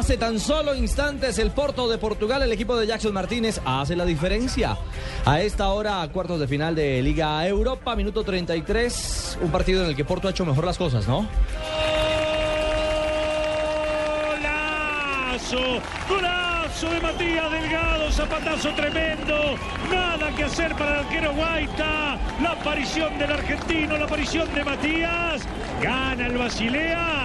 Hace tan solo instantes el Porto de Portugal, el equipo de Jackson Martínez, hace la diferencia. A esta hora, cuartos de final de Liga Europa, minuto 33. Un partido en el que Porto ha hecho mejor las cosas, ¿no? Golazo, golazo de Matías Delgado, zapatazo tremendo, nada que hacer para el arquero Guaita, la aparición del argentino, la aparición de Matías, gana el Basilea,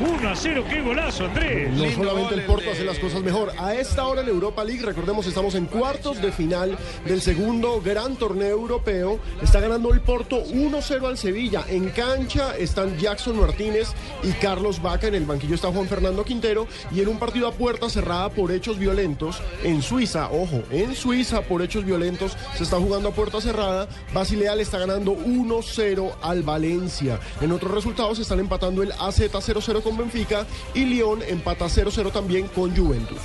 1 a 0, qué golazo Andrés. No solamente el Porto hace las cosas mejor. A esta hora en Europa League, recordemos, estamos en cuartos de final del segundo gran torneo europeo. Está ganando el Porto 1-0 al Sevilla. En cancha están Jackson Martínez y Carlos Vaca. En el banquillo está Juan Fernando Quintero. Y en un partido a puerta cerrada por hechos violentos en Suiza, ojo, en Suiza por hechos violentos se está jugando a puerta cerrada. Basilea le está ganando 1-0 al Valencia. En otros resultados se están empatando el AZ 0-0 con Benfica y Lyon empata 0-0 también con Juventus.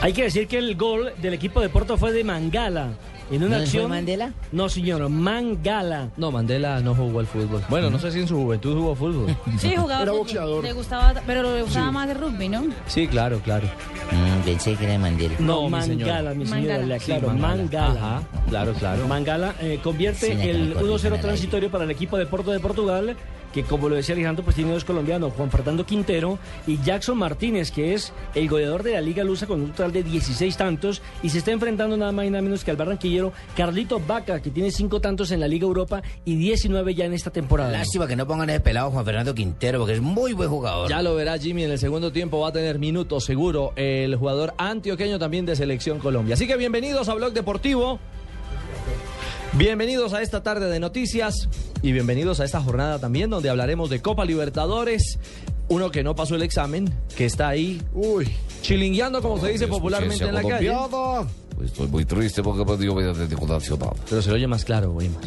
Hay que decir que el gol del equipo de Porto fue de Mangala. En una ¿No acción. fue Mandela? No, señor, Mangala. No, Mandela no jugó al fútbol. Bueno, no sé si en su juventud jugó fútbol. Sí, jugaba Era fútbol. boxeador. Le gustaba, pero le gustaba más de rugby, ¿no? Sí, claro, claro. Mm, pensé que era de Mandela. No, Mangala, mi señora, Mangala. Mangala. Ajá, claro, claro. Mangala eh, convierte Sí, el me corrigen 1-0 al transitorio para el equipo de Porto de Portugal, que como lo decía Alejandro, pues tiene dos colombianos, Juan Fernando Quintero y Jackson Martínez, que es el goleador de la Liga Lusa con un total de 16 tantos, y se está enfrentando nada más y nada menos que al barranquillero Carlito Vaca, que tiene 5 tantos en la Liga Europa y 19 ya en esta temporada. Lástima que no pongan ese pelado Juan Fernando Quintero, porque es muy buen jugador. Ya lo verá Jimmy en el segundo tiempo, va a tener minutos seguro el jugador antioqueño también de Selección Colombia. Así que bienvenidos a Blog Deportivo. Bienvenidos a esta tarde de noticias y bienvenidos a esta jornada también donde hablaremos de Copa Libertadores. Uno que no pasó el examen, que está ahí Uy, chilingueando como se dice popularmente en la calle. Pues estoy muy triste porque perdió Atlético Nacional. Pero se lo oye más claro, Weimar.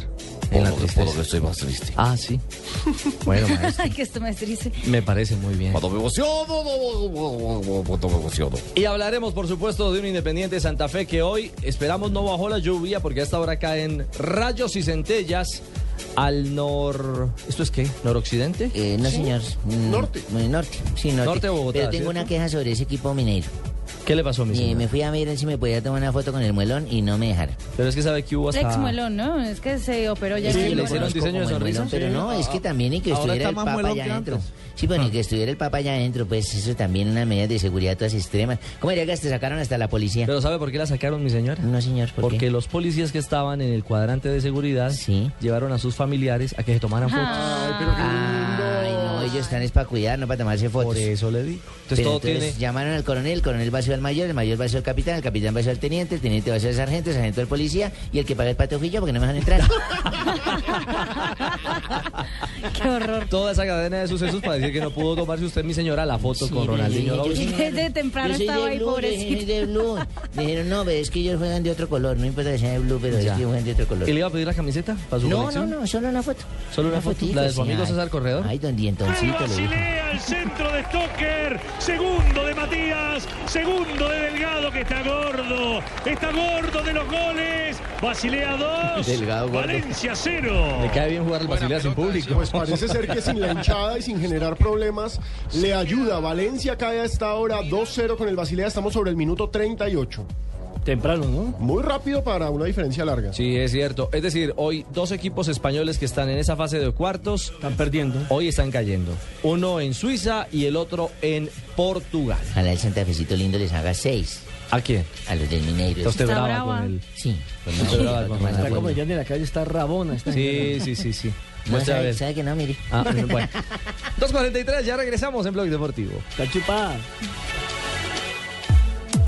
En la que- por lo que tristeza. estoy más triste. Ah, sí. Bueno, maestro, Ay, que esto me triste. me parece muy bien. Cuando me emociono, no, no, no, no, cuando me emociono. Y hablaremos, por supuesto, de un Independiente Santa Fe que hoy esperamos no bajó la lluvia porque a esta hora caen rayos y centellas al nor... ¿Esto es qué? ¿Noroccidente? Eh, no, señor. Mm, Norte. eh, Norte, sí, norte. Norte de Bogotá, Pero tengo ¿cierto? una queja sobre ese equipo mineiro. ¿Qué le pasó, mi Eh, señor? me fui a ver si me podía tomar una foto con el muelón y no me dejaron. Pero es que sabe que hubo hasta... Ex muelón, ¿no? Es que se operó ya. Sí, en el le hicieron diseño de sonrisa. muelón, Pero Sí. no, es que también y que Ahora estuviera está el más papa muelón allá que adentro. Sí, bueno, y que estuviera el papa allá adentro, pues eso también unas medidas de seguridad todas extremas. ¿Cómo diría que te sacaron hasta la policía? ¿Pero sabe por qué la sacaron, mi señora? No, señor, ¿por Porque qué? los policías que estaban en el cuadrante de seguridad Sí. llevaron a sus familiares a que se tomaran fotos. Ah, ay, pero qué lindo. No, No, ellos están es para cuidar, no para tomarse fotos. Por eso le digo. Entonces Pero todo entonces tiene... llamaron al coronel, el coronel vació al mayor, el mayor vació al capitán, el capitán vació al teniente, el teniente vació al sargento, el sargento al policía y el que paga el pato fui yo porque no me dejan entrar. Qué horror. Toda esa cadena de sucesos para decir que no pudo tomarse usted, mi señora, la foto con Ronaldinho. yo Gaúcho. soy- Desde temprano yo estaba de ahí, blue, yo pobrecito. de blue. Me dijeron, no, pero es que ellos juegan de otro color, no importa que sea de blue, pero es Ya. que ellos juegan de otro color. ¿Y le iba a pedir la camiseta para su No, no, colección? no, solo una foto. Solo una foto, fotico, la de su amigo. César Corredor. Ay, don El Dijo. Basilea, el centro de Stoker, segundo de Matías, segundo de Delgado que está gordo, está gordo de los goles. Basilea 2, Delgado gordo. Valencia 0. Le cae bien jugar el Basilea sin público. Pues parece ser que sin la hinchada y sin generar problemas le ayuda. Valencia cae a esta hora 2-0 con el Basilea. Estamos sobre el minuto 38. Temprano, ¿no? Muy rápido para una diferencia larga. Sí, es cierto. Es decir, hoy dos equipos españoles que están en esa fase de cuartos Están perdiendo. hoy están cayendo. Uno en Suiza y el otro en Portugal. Ojalá el Santa Fecito lindo les haga seis ¿A quién? a los del Mineiro. Está usted brava brava. con él. Sí, Está no, brava con Está como ya de la calle, está rabona. Está Sí, sí, sí, sí. No, a sabe, sabe que no, mire. Ah, bueno. 2.43, ya regresamos en Blog Deportivo. Está chupada.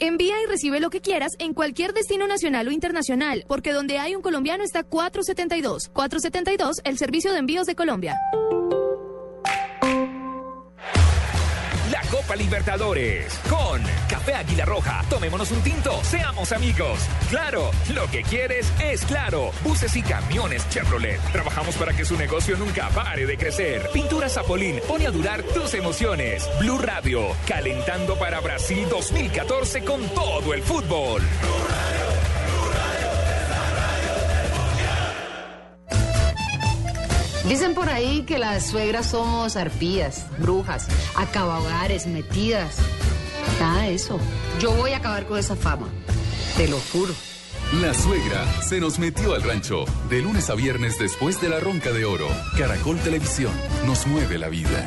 Envía y recibe lo que quieras en cualquier destino nacional o internacional, porque donde hay un colombiano está 472. 472, el servicio de envíos de Colombia. Copa Libertadores con Café Águila Roja. Tomémonos un tinto, seamos amigos. Claro, lo que quieres es claro. Buses y camiones Chevrolet. Trabajamos para que su negocio nunca pare de crecer. Pintura Zapolín pone a durar tus emociones. Blue Radio, calentando para Brasil 2014 con todo el fútbol. Dicen por ahí que las suegras somos arpías, brujas, acabahogares, metidas. Nada de eso. Yo voy a acabar con esa fama. Te lo juro. La suegra se nos metió al rancho. De lunes a viernes después de la ronca de oro. Caracol Televisión nos mueve la vida.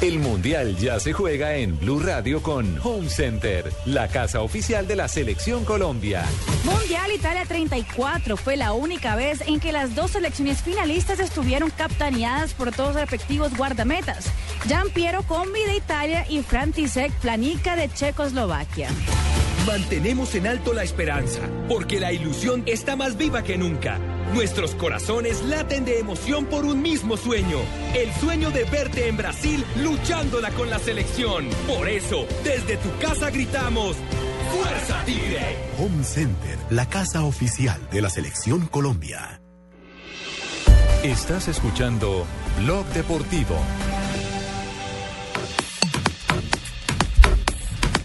El Mundial ya se juega en Blue Radio con Home Center, la casa oficial de la Selección Colombia. Mundial Italia 34 fue la única vez en que las dos selecciones finalistas estuvieron capitaneadas por dos respectivos guardametas, Gian Piero Combi de Italia y František Planica de Checoslovaquia. Mantenemos en alto la esperanza, porque la ilusión está más viva que nunca. Nuestros corazones laten de emoción por un mismo sueño, el sueño de verte en Brasil luchándola con la selección. Por eso, desde tu casa gritamos, ¡Fuerza Tigre! Home Center, la casa oficial de la Selección Colombia. Estás escuchando Blog Deportivo.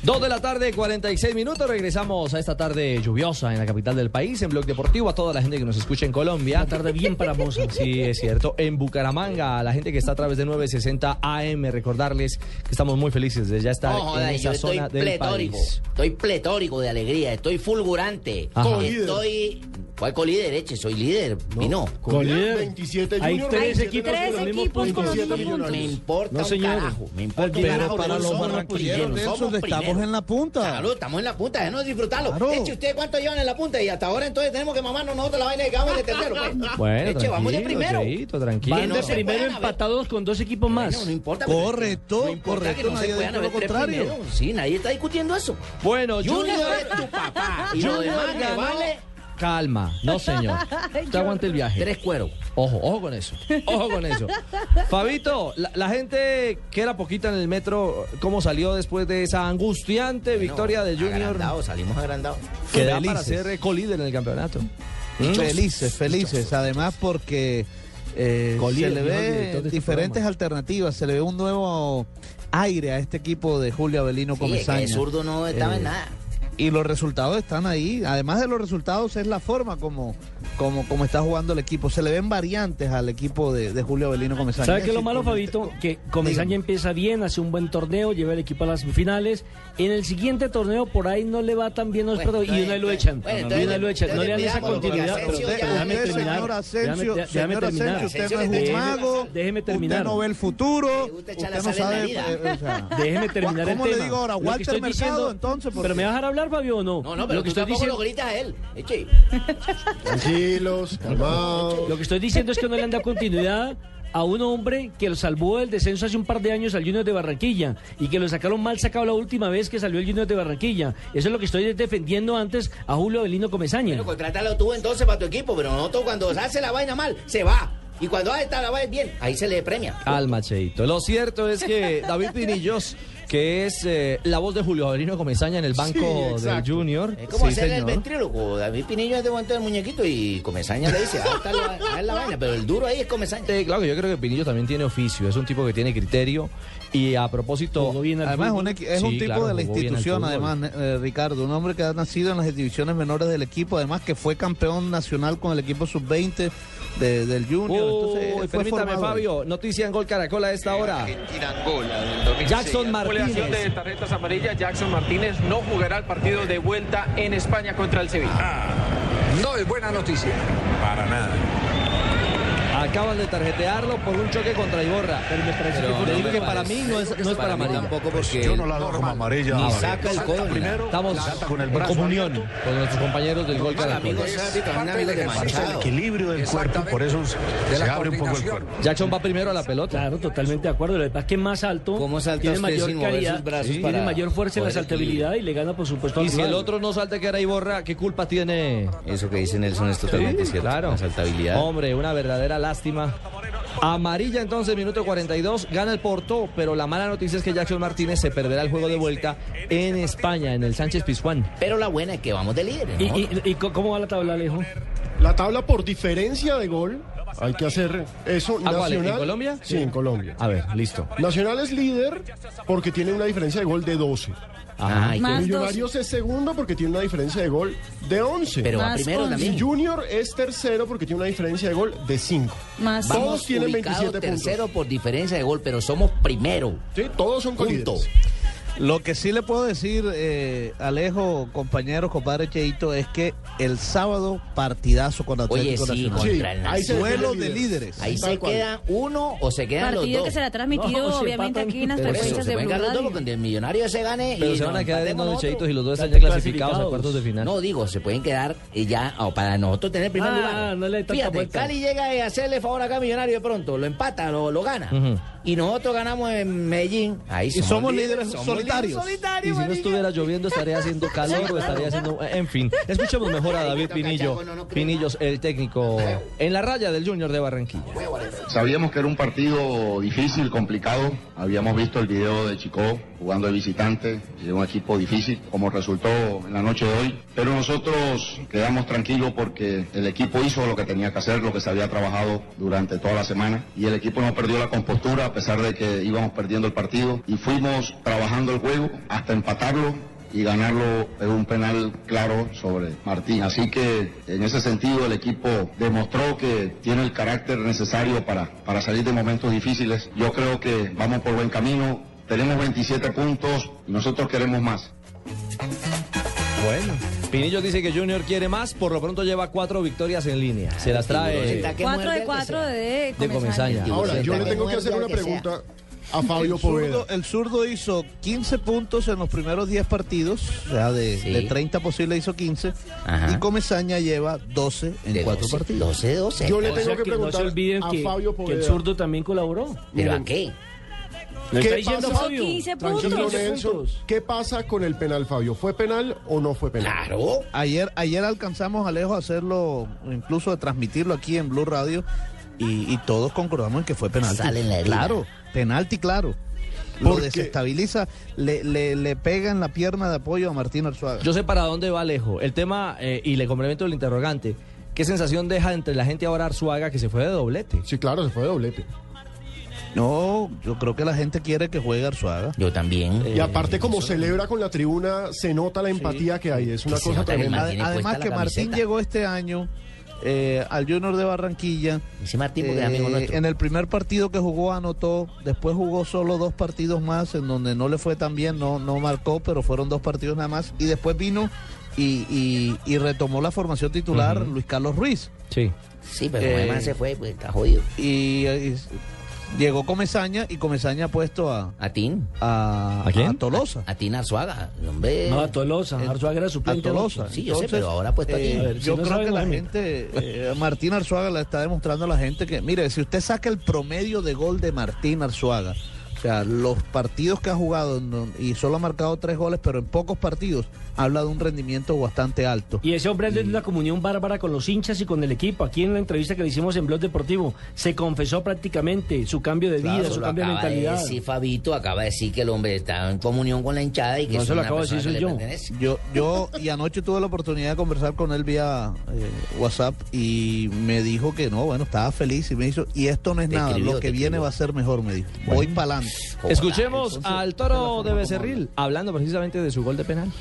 Dos de la tarde, 46 minutos. Regresamos a esta tarde lluviosa en la capital del país, en Blog Deportivo, a toda la gente que nos escucha en Colombia. Una tarde bien paramosa. Sí, es cierto. En Bucaramanga, a la gente que está a través de 960 AM, recordarles que estamos muy felices de ya estar No, joda, en yo esa estoy zona del pletórico. país. Estoy pletórico de alegría, estoy fulgurante. Ajá. Estoy. ¿Cuál colíder, Eche? Soy líder. Vino. Colíder. 27 Hay Junior, tres 27 equipos Junior, con los mismos 27 puntos. Millonarios. Me importa No, un señor. carajo. Me importa un Pero carajo. para no los barranquilleros, estamos primeros. en la punta. Claro, estamos en la punta, déjenos disfrutarlo. Claro. Eche, ¿ustedes cuánto llevan en la punta? Y hasta ahora entonces tenemos que mamarnos nosotros la vaina de que vamos de tercero. Pues. Bueno, Eche, vamos de tranquilo, primero. Cheito, tranquilo. Van no de se primero empatados con dos equipos más. Bueno, no importa. que- Correcto, no importa correcto, que no nadie se puedan dicho lo haber tres contrario. primeros. Sí, nadie está discutiendo eso. Bueno, Junior es tu papá. Y lo Junior demás me ganó vale calma. No, señor. Usted aguante el viaje. Tres cueros. Ojo, ojo con eso. Ojo con eso. Fabito, la, la gente que era poquita en el metro, ¿cómo salió después de esa angustiante victoria de Junior? Agrandados, salimos agrandados. Que da para ser eh, colíder en el campeonato. Felices, felices. Además porque eh, Collier, se le ve este diferentes alternativas, se le ve un nuevo aire a este equipo de Julio Avelino Sí, es que Comesaña. el zurdo no estaba en Eh, nada. Y los resultados están ahí. Además de los resultados, es la forma como, como, como está jugando el equipo. Se le ven variantes al equipo de, de Julio Avelino Comesaña. ¿Sabe qué es lo malo, Fabito? Que Comesaña empieza bien, hace un buen torneo, lleva el equipo a las finales. En el siguiente torneo, por ahí no le va tan bien los Bueno, y una entonces- lo echan. bueno, y entonces una lo echan. No le dan esa continuidad. Pero, déjame Usted, terminar. señor Asensio, Déjame- déjame señor terminar. Asensio, usted no es un mago. Déjeme terminar. Usted no ve el futuro. Usted no sabe. eh, o sea, Déjeme terminar el ¿Cómo tema. le digo ahora? Walter Mercado, entonces. Pero me va a dejar Fabio, o no? No, no, pero lo que tú estoy diciendo, lo gritas a él. Eche. Tranquilos, calmados. Lo que estoy diciendo es que no le han dado continuidad a un hombre que lo salvó del descenso hace un par de años al Junior de Barranquilla y que lo sacaron mal sacado la última vez que salió el Junior de Barranquilla. Eso es lo que estoy defendiendo antes a Julio Avelino Comesaña. Bueno, contrátalo tú entonces para tu equipo, pero nosotros cuando hace la vaina mal, se va. Y cuando hace la vaina bien, ahí se le premia. Calma, Cheito. Lo cierto es que David Pinillos, que es eh, la voz de Julio Avelino Comesaña en el banco del. Junior. Es como Sí, hacerle el señor. ventríloco. David Pinillo es de momento el muñequito y Comesaña le dice, ah, está la, es la vaina, pero el duro ahí es Comesaña. Sí, claro que yo creo que Pinillo también tiene oficio, es un tipo que tiene criterio y a propósito... Además, es un, equi- es Sí, un tipo claro, de la institución, además, eh, Ricardo, un hombre que ha nacido en las divisiones menores del equipo, además que fue campeón nacional con el equipo sub-20 de- del Junior. Entonces, fue permítame, formado. Fabio, noticia en Gol Caracol a esta hora. Jackson Jubilación de Martínez. tarjetas amarillas, Jackson Martínez no jugará el partido de vuelta en España contra el Sevilla. No es buena noticia. Para nada. Acaban de tarjetearlo por un choque contra Iborra. Pero me parece Pero que, no le digo que para mí no es, no es para amarilla. tampoco porque Yo no la hago como amarilla. ni saca el codo. Primero, Estamos con el en brazo comunión con nuestros compañeros del Gol Caracol. Manchado. equilibrio del cuerpo, por eso se abre un poco el cuerpo. Jackson va primero a la pelota. Claro, totalmente de acuerdo. Lo que pasa es que es más alto, ¿Cómo salta tiene mayor calidad, sus brazos tiene mayor fuerza en la saltabilidad y le gana, por supuesto, al Y si el otro no salta que era Iborra, ¿qué culpa tiene? Eso que dice Nelson es totalmente cierto. claro. La saltabilidad. Hombre, una verdadera lástima. Amarilla entonces, minuto 42, gana el Porto, pero la mala noticia es que Jackson Martínez se perderá el juego de vuelta en España, en el Sánchez Pizjuán. Pero la buena es que vamos de líderes. ¿Y, ¿no? y, cómo va la tabla, Alejo? La tabla por diferencia de gol, hay que hacer eso. ¿Ah, cuál? ¿En Nacional, Colombia? Sí, en Colombia. A ver, listo. Nacional es líder porque tiene una diferencia de gol de 12. Ah, ¿y qué? Más Millonarios es segundo porque tiene una diferencia de gol de 11. Pero va primero once. y también. Junior es tercero porque tiene una diferencia de gol de 5. Más Todos tienen ubicados 27 puntos. tercero por diferencia de gol, pero somos primero. Sí, todos son Punto. Lo que sí le puedo decir, eh, Alejo, compañeros, compadre Cheito, es que el sábado partidazo con Oye, Atlético sí, Nacional. contra el ahí se Nacional. Duelo de líderes. Ahí se cual. queda uno o se quedan los partido dos. que será transmitido, No, obviamente, aquí en las frecuencias se de pueden Blue los dos Radio. porque el millonario se gane Pero y se van a quedar en nosotros. cheitos y los dos están Ya clasificados a cuartos de final. No, digo, se pueden quedar eh, ya o para nosotros tener primer Ah, lugar. no le Fíjate, vuelta. Cali llega a hacerle favor acá a Millonario de pronto, lo empata, lo, lo gana. Y nosotros ganamos en Medellín. Ahí Y somos líderes somos solitarios. Y si no estuviera lloviendo estaría haciendo calor o estaría haciendo... En fin, escuchemos mejor a David Pinillo. Pinillos, el técnico en la raya del Junior de Barranquilla. Sabíamos que era un partido difícil, complicado. Habíamos visto el video de Chico jugando de visitante, de un equipo difícil, como resultó en la noche de hoy. Pero nosotros quedamos tranquilos porque el equipo hizo lo que tenía que hacer, lo que se había trabajado durante toda la semana. Y el equipo no perdió la compostura a pesar de que íbamos perdiendo el partido. Y fuimos trabajando el juego hasta empatarlo y ganarlo en un penal claro sobre Martín. Así que en ese sentido el equipo demostró que tiene el carácter necesario para, para salir de momentos difíciles. Yo creo que vamos por buen camino. Tenemos 27 puntos y nosotros queremos más. Bueno, Pinillo dice que Junior quiere más, por lo pronto lleva cuatro victorias en línea. Se las trae Cuatro de cuatro de de Comesaña. Ahora, yo le tengo que hacer una pregunta a Fabio el Poveda. zurdo, el zurdo hizo 15 puntos en los primeros 10 partidos, o sea, de, Sí. de 30 posibles hizo 15, Ajá. y Comesaña lleva 12 en De 4 12, partidos. 12, 12. Yo le O tengo sea que que no se preguntar olviden a que, Fabio que el Poveda. zurdo también colaboró. ¿Pero Miren, a qué? Lo ¿Qué está diciendo pasa- Fabio. 15 Tranquilo, puntos. Nelson. ¿Qué pasa con el penal, Fabio? ¿Fue penal o no fue penal? Claro. Ayer, ayer alcanzamos a lejos hacerlo, incluso de transmitirlo aquí en Blue Radio, y, y todos concordamos en que fue penalti. Sale en la. Claro, penalti, claro. Lo Porque- desestabiliza, le, le, le pega en la pierna de apoyo a Martín Arzuaga. Yo sé para dónde va Alejo. El tema, eh, y le complemento el interrogante, ¿qué sensación deja entre la gente ahora Arzuaga que se fue de doblete? Sí, claro, se fue de doblete. No, yo creo que la gente quiere que juegue Arzuaga. Yo también. Y aparte, como celebra con la tribuna, se nota la empatía que hay. Es una cosa tremenda. Además que Martín camiseta. llegó este año eh, al Junior de Barranquilla. Ese Martín, Eh, amigo nuestro. en el primer partido que jugó anotó, después jugó solo dos partidos más en donde no le fue tan bien, no, no marcó, pero fueron dos partidos nada más. Y después vino y, y- y retomó la formación titular. Luis Carlos Ruiz. Sí. Sí, pero Eh, además se fue, pues está jodido. Y, y llegó Comesaña y Comesaña ha puesto a, A Tin. a, ¿A quién? a Tolosa. A Tin Arzuaga. Hombre. No, a Tolosa. Arzuaga era suplente. a Tolosa. Sí, yo sé, pero ahora ha puesto a eh, Tin. A ver, si yo no creo que la gente, eh, Martín Arzuaga le está demostrando a la gente que, mire, si usted saca el promedio de gol de Martín Arzuaga, sea, los partidos que ha jugado y solo ha marcado tres goles, pero en pocos partidos, habla de un rendimiento bastante alto. Y ese hombre es de una comunión bárbara con los hinchas y con el equipo. Aquí en la entrevista que le hicimos en Blog Deportivo, se confesó prácticamente su cambio de vida, Claro, su cambio de mentalidad. decir Fabito, acaba de decir que el hombre está en comunión con la hinchada y que No, es se lo acabo de decir, soy yo. pertenece. Yo, yo y anoche tuve la oportunidad de conversar con él vía eh, WhatsApp y me dijo que no, bueno, estaba feliz y me hizo, y esto no es Te nada, escribió, lo que viene escribió. va a ser mejor, me dijo. Voy para adelante. Escuchemos al toro de Becerril, hablando precisamente de su gol de penal.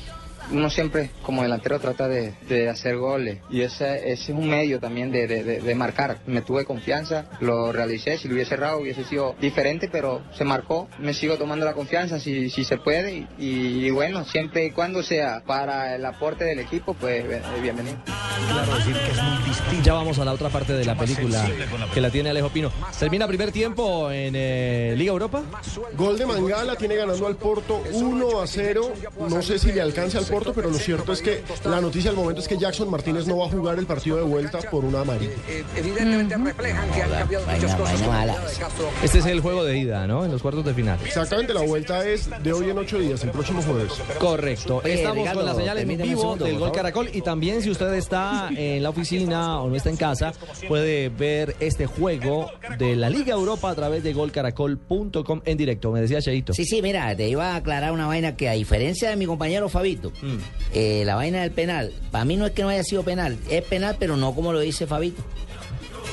Uno siempre como delantero trata de, de hacer goles y ese, ese es un medio también de, de- de- de marcar. Me tuve confianza, lo realicé, si lo hubiese cerrado hubiese sido diferente, pero se marcó. Me sigo tomando la confianza si, si se puede y, y bueno, siempre y cuando sea para el aporte del equipo, pues eh, bienvenido. Ya vamos a la otra parte de la película que la tiene Alejo Pino. Termina primer tiempo en eh, Liga Europa. Gol de Mangala, tiene ganando al Porto 1 a 0. No sé si le alcance al Porto, pero lo cierto es que la noticia al momento es que Jackson Martínez no va a jugar el partido de vuelta por una amarilla. Evidentemente reflejan que han cambiado muchas cosas. Este es el juego de ida, ¿no? En los cuartos de final. Exactamente, la vuelta es de hoy en ocho días, el próximo jueves. Correcto. Estamos con la señal en vivo del Gol. Caracol y también si usted está en la oficina o no está en casa, puede ver este juego de la Liga Europa a través de golcaracol.com en directo. Me decía Cheito. Sí, sí, mira, te iba a aclarar una vaina que a diferencia de mi compañero Fabito, Mm. eh, la vaina del penal, para mí no es que no haya sido penal, es penal, pero no como lo dice Fabito.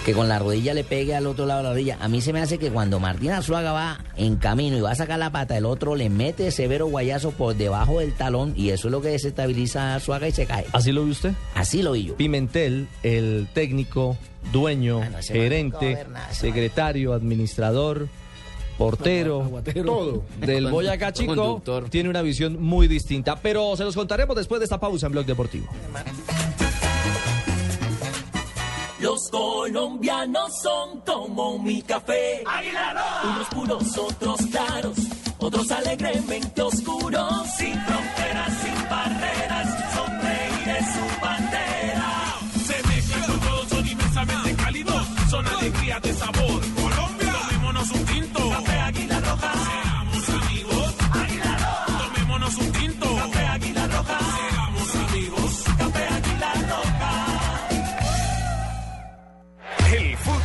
Que con la rodilla le pegue al otro lado de la rodilla. A mí se me hace que cuando Martín Azuaga va en camino y va a sacar la pata, el otro le mete severo guayazo por debajo del talón y eso es lo que desestabiliza a Azuaga y se cae. ¿Así lo vi usted? Así lo vi yo. Pimentel, el técnico, dueño, Ah, no, gerente, nada, secretario, administrador, portero Todo. del Boyacá Chico, tiene una visión muy distinta. Pero se los contaremos después de esta pausa en Blog Deportivo. Los colombianos son como mi café. Unos puros, otros claros, otros alegremente oscuros. Sin fronteras, sin barreras, son reyes su bandera. Se mezclan con todos, son inmensamente cálidos, son alegría de sabor.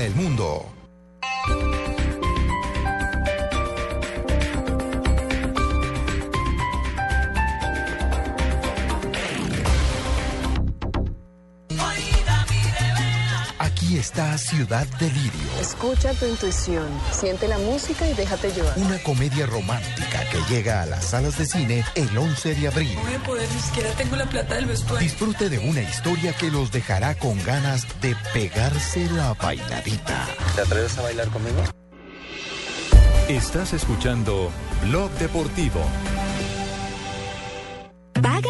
el mundo. Esta ciudad delirio. Escucha tu intuición, siente la música y déjate llevar. Una comedia romántica que llega a las salas de cine el 11 de abril. No voy a poder, ni siquiera tengo la plata del vestuario. Disfrute de una historia que los dejará con ganas de pegarse la bailadita. ¿Te atreves a bailar conmigo? Estás escuchando Blog Deportivo.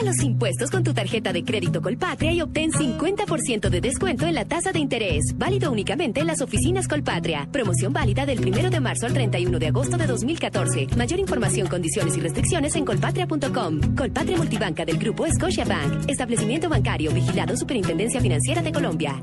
Los impuestos con tu tarjeta de crédito Colpatria y obtén 50% de descuento en la tasa de interés. Válido únicamente en las oficinas Colpatria. Promoción válida del 1 de marzo al 31 de agosto de 2014. Mayor información, condiciones y restricciones en colpatria.com. Colpatria Multibanca del Grupo Scotiabank. Establecimiento bancario vigilado Superintendencia Financiera de Colombia.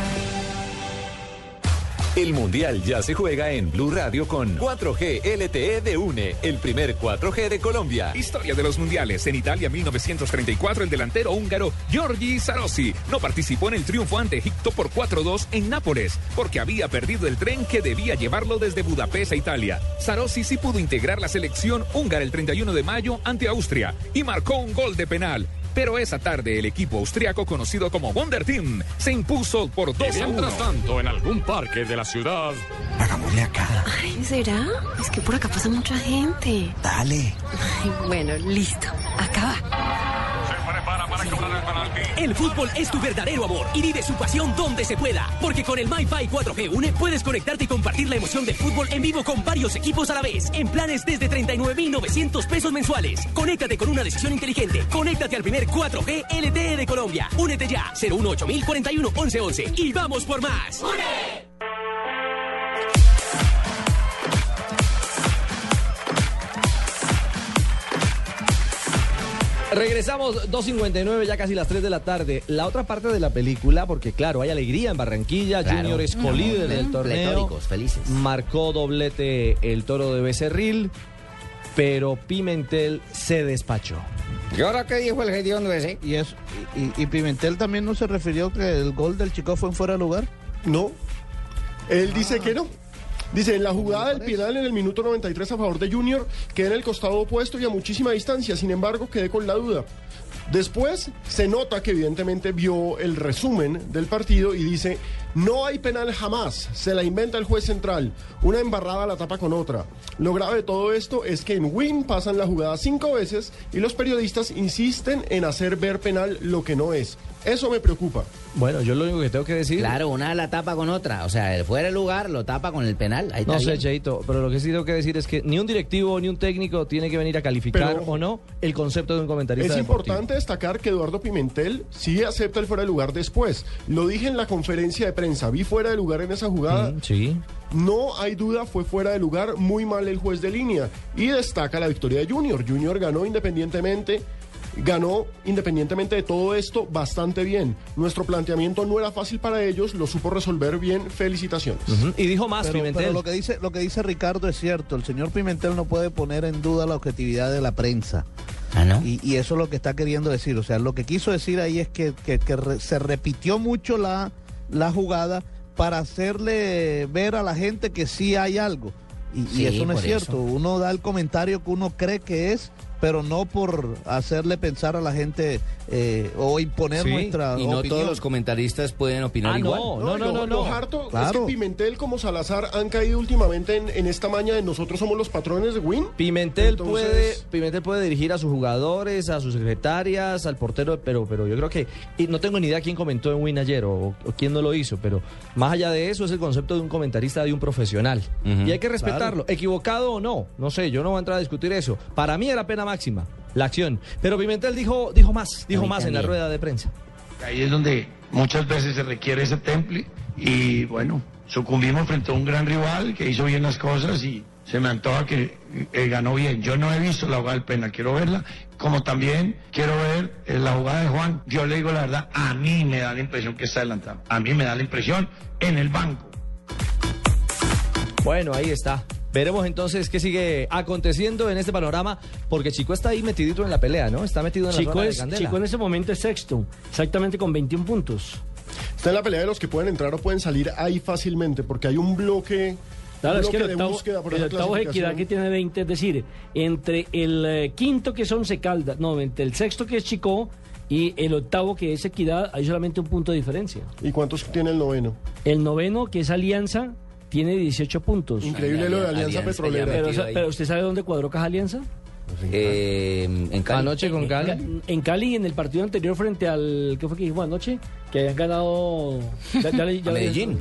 El Mundial ya se juega en Blue Radio con 4G LTE de UNE, el primer 4G de Colombia. Historia de los mundiales. En Italia 1934, el delantero húngaro Giorgi Sarossi no participó en el triunfo ante Egipto por 4-2 en Nápoles, porque había perdido el tren que debía llevarlo desde Budapest a Italia. Sarossi sí pudo integrar la selección húngara el 31 de mayo ante Austria y marcó un gol de penal. Pero esa tarde el equipo austriaco conocido como Wonder Team se impuso por 2 a 1. Mientras tanto, en algún parque de la ciudad. Hagámosle acá. Ay, ¿será? Es que por acá pasa mucha gente. Dale. Ay, bueno, listo. El fútbol es tu verdadero amor y vive su pasión donde se pueda. Porque con el MyFi 4G Une puedes conectarte y compartir la emoción del fútbol en vivo con varios equipos a la vez. En planes desde 39,900 pesos mensuales. Conéctate con una decisión inteligente. Conéctate al primer 4G LTE de Colombia. Únete ya. 018 41 1111 y vamos por más. Regresamos 2.59, ya casi las 3 de la tarde. La otra parte de la película, porque claro, hay alegría en Barranquilla. Claro. Junior es colíder del torneo. felices. Marcó doblete el toro de Becerril, pero Pimentel se despachó. ¿Y ahora qué dijo el hediondo ese? Y, eso, y, y Pimentel también no se refirió que el gol del Chico fue en fuera de lugar. No. Él dice que no. Dice, en la jugada del penal en el minuto 93 a favor de Junior, quedé en el costado opuesto y a muchísima distancia, sin embargo, quedé con la duda. Después se nota que evidentemente vio el resumen del partido y dice, no hay penal jamás, se la inventa el juez central, una embarrada la tapa con otra. Lo grave de todo esto es que en Win pasan la jugada cinco veces y los periodistas insisten en hacer ver penal lo que no es. Eso me preocupa. Bueno, yo lo único que tengo que decir. Claro, una la tapa con otra. O sea, el fuera de lugar lo tapa con el penal. Ahí No sé. Cheito, pero lo que sí tengo que decir es que ni un directivo ni un técnico tiene que venir a calificar Pero- o no el concepto de un comentarista Es deportivo. importante destacar que Eduardo Pimentel sí acepta el fuera de lugar después. Lo dije en la conferencia de prensa, vi fuera de lugar en esa jugada. Mm, sí. No hay duda, fue fuera de lugar, muy mal el juez de línea. Y destaca la victoria de Junior. Junior ganó independientemente. Ganó independientemente de todo esto bastante bien. Nuestro planteamiento no era fácil para ellos, lo supo resolver bien. Felicitaciones. Y dijo más pero, pero lo que dice lo que dice Ricardo es cierto. El señor Pimentel no puede poner en duda la objetividad de la prensa. y, y eso es lo que está queriendo decir. O sea, lo que quiso decir ahí es que, que- que re- se repitió mucho la, la jugada para hacerle ver a la gente que sí hay algo. Y, eso no es cierto. eso. Uno da el comentario que uno cree que es, pero no por hacerle pensar a la gente eh, o imponer nuestra y no opinión. todos los comentaristas pueden Ah, opinar igual. y lo- Lo harto es Claro. que Pimentel como Salazar han caído últimamente en, en esta maña de nosotros somos los patrones de Win. Pimentel Entonces- puede Pimentel puede dirigir a sus jugadores, a sus secretarias, al portero, pero pero yo creo que y no tengo ni idea quién comentó en Win ayer o, o quién no lo hizo, pero más allá de eso es el concepto de un comentarista de un profesional y hay que respetarlo, equivocado o no, no sé, yo no voy a entrar a discutir eso. Para mí era pena máxima la acción, pero Pimentel dijo dijo más, dijo más en la rueda de prensa. Ahí es donde Muchas veces se requiere ese temple y bueno, sucumbimos frente a un gran rival que hizo bien las cosas y se me antoja que eh, ganó bien. Yo no he visto la jugada del penal, quiero verla, como también quiero ver eh, la jugada de Juan. Yo le digo la verdad, a mí me da la impresión que está adelantado. A mí me da la impresión en el banco. Bueno, ahí está. Veremos entonces qué sigue aconteciendo en este panorama, porque Chico está ahí metidito en la pelea, ¿no? Está metido en la Chico, de es, candela. Chico en ese momento es sexto, exactamente con 21 puntos. Está en la pelea de los que pueden entrar o pueden salir ahí fácilmente, porque hay un bloque, Claro, es que el de octavo, búsqueda por el octavo es. Equidad que tiene 20, es decir, entre el eh, quinto que es Once Caldas, no, entre el sexto que es Chico y el octavo que es Equidad, hay solamente un punto de diferencia. ¿Y cuántos tiene el noveno? El noveno que es Alianza tiene 18 puntos. Increíble lo de Alianza Alianza Petrolera. Pero. ¿usted sabe dónde cuadró Caja Alianza? en Cali. Anoche con Cali. En, en Cali, en el partido anterior frente al. ¿Qué fue que dijimos anoche? Que habían ganado. Ya, ya le- ya A le- Medellín.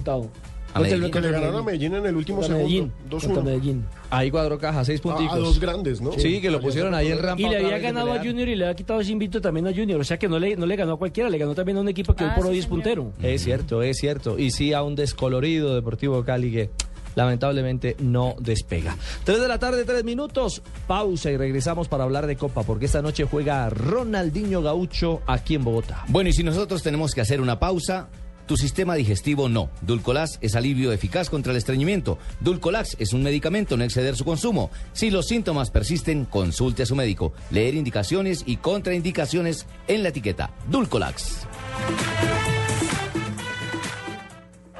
A Medellín. Le ganaron a Medellín en el último Contra segundo. Medellín. 2-1. Contra Medellín. Ahí cuadró caja, seis punticos. a dos grandes, ¿no? Sí, que lo pusieron ahí en rampa. Y le había ganado a. Junior y le había quitado ese invito también a Junior. O sea que no le, no le ganó a cualquiera, le ganó también a un equipo que hoy por hoy es puntero. Es cierto, es cierto. Y sí a un descolorido Deportivo Cali que lamentablemente no despega. Tres de la tarde, tres minutos. Pausa y regresamos para hablar de Copa, porque esta noche juega Ronaldinho Gaucho aquí en Bogotá. Bueno, y si nosotros tenemos que hacer una pausa, tu sistema digestivo no. Dulcolax es alivio eficaz contra el estreñimiento. Dulcolax es un medicamento, no exceder su consumo. Si los síntomas persisten, consulte a su médico. Leer indicaciones y contraindicaciones en la etiqueta. Dulcolax.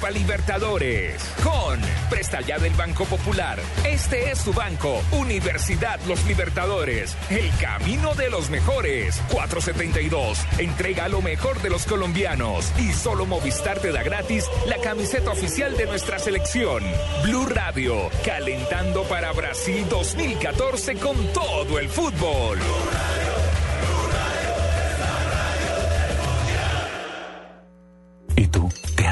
Copa Libertadores con Presta Ya del Banco Popular. Este es su banco, Universidad Los Libertadores. El camino de los mejores. 472. Entrega lo mejor de los colombianos. Y solo Movistar te da gratis la camiseta oficial de nuestra selección. Blue Radio, calentando para Brasil 2014 con todo el fútbol.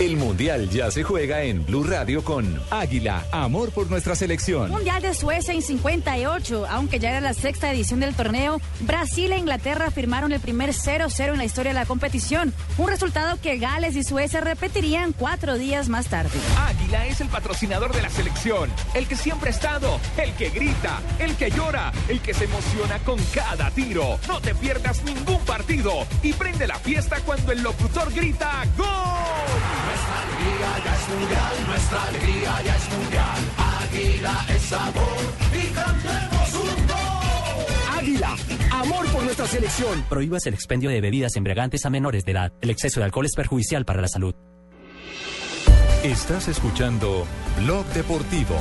El Mundial ya se juega en Blue Radio con Águila, amor por nuestra selección. Mundial de Suecia en 58, aunque ya era la sexta edición del torneo, Brasil e Inglaterra firmaron el primer 0-0 en la historia de la competición, un resultado que Gales y Suecia repetirían cuatro días más tarde. Águila es el patrocinador de la selección, el que siempre ha estado, el que grita, el que llora, el que se emociona con cada tiro. No te pierdas ningún partido y prende la fiesta cuando el locutor grita ¡Gol! Nuestra alegría ya es mundial, nuestra alegría ya es mundial. Águila es sabor y cantemos un gol. Águila, amor por nuestra selección. Prohíbas el expendio de bebidas embriagantes a menores de edad. El exceso de alcohol es perjudicial para la salud. Estás escuchando Blog Deportivo.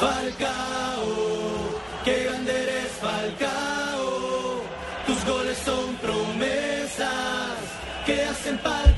Falcao, qué grande eres Falcao. Tus goles son promesas que hacen palpitar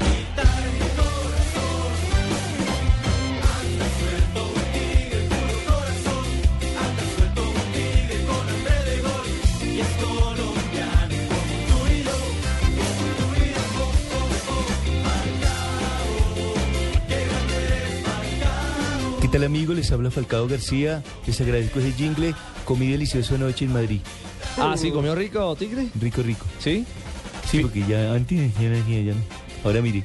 tal amigo? Les habla Falcao García. Les agradezco ese jingle. Comí delicioso anoche en Madrid. Ah, sí, comió rico, Tigre. Rico, rico. ¿Sí? Sí, porque ya antes ya no hacía, ya no. Ahora mire.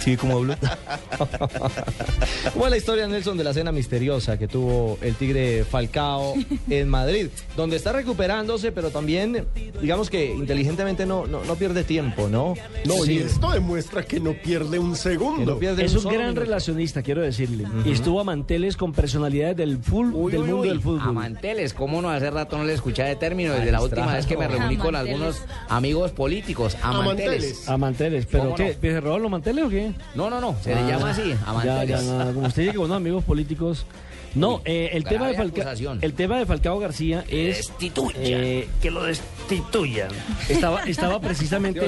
¿Sí cómo hablo? ¿Cómo es la historia, Nelson, de la cena misteriosa que tuvo el Tigre Falcao en Madrid? Donde está recuperándose, pero también, digamos que inteligentemente no, no, no pierde tiempo, ¿no? No, Sí. y esto demuestra que no pierde un segundo. Que no pierde Es un gran minuto. relacionista, quiero decirle. Y estuvo a manteles con personalidades del, full, del mundo del fútbol. Amanteles, ¿cómo no? Hace rato no le escuchaba de término desde la última vez que me reuní con algunos amigos políticos. Amanteles. A manteles, ¿pero ¿Cómo qué? robaron los manteles o qué? No, no, no, se le Ah, llama así, ya, no, como usted dice que bueno, amigos políticos. No, eh, el, tema de Falca- el tema de Falcao García es eh, que lo destituyan. Estaba, estaba precisamente. Yo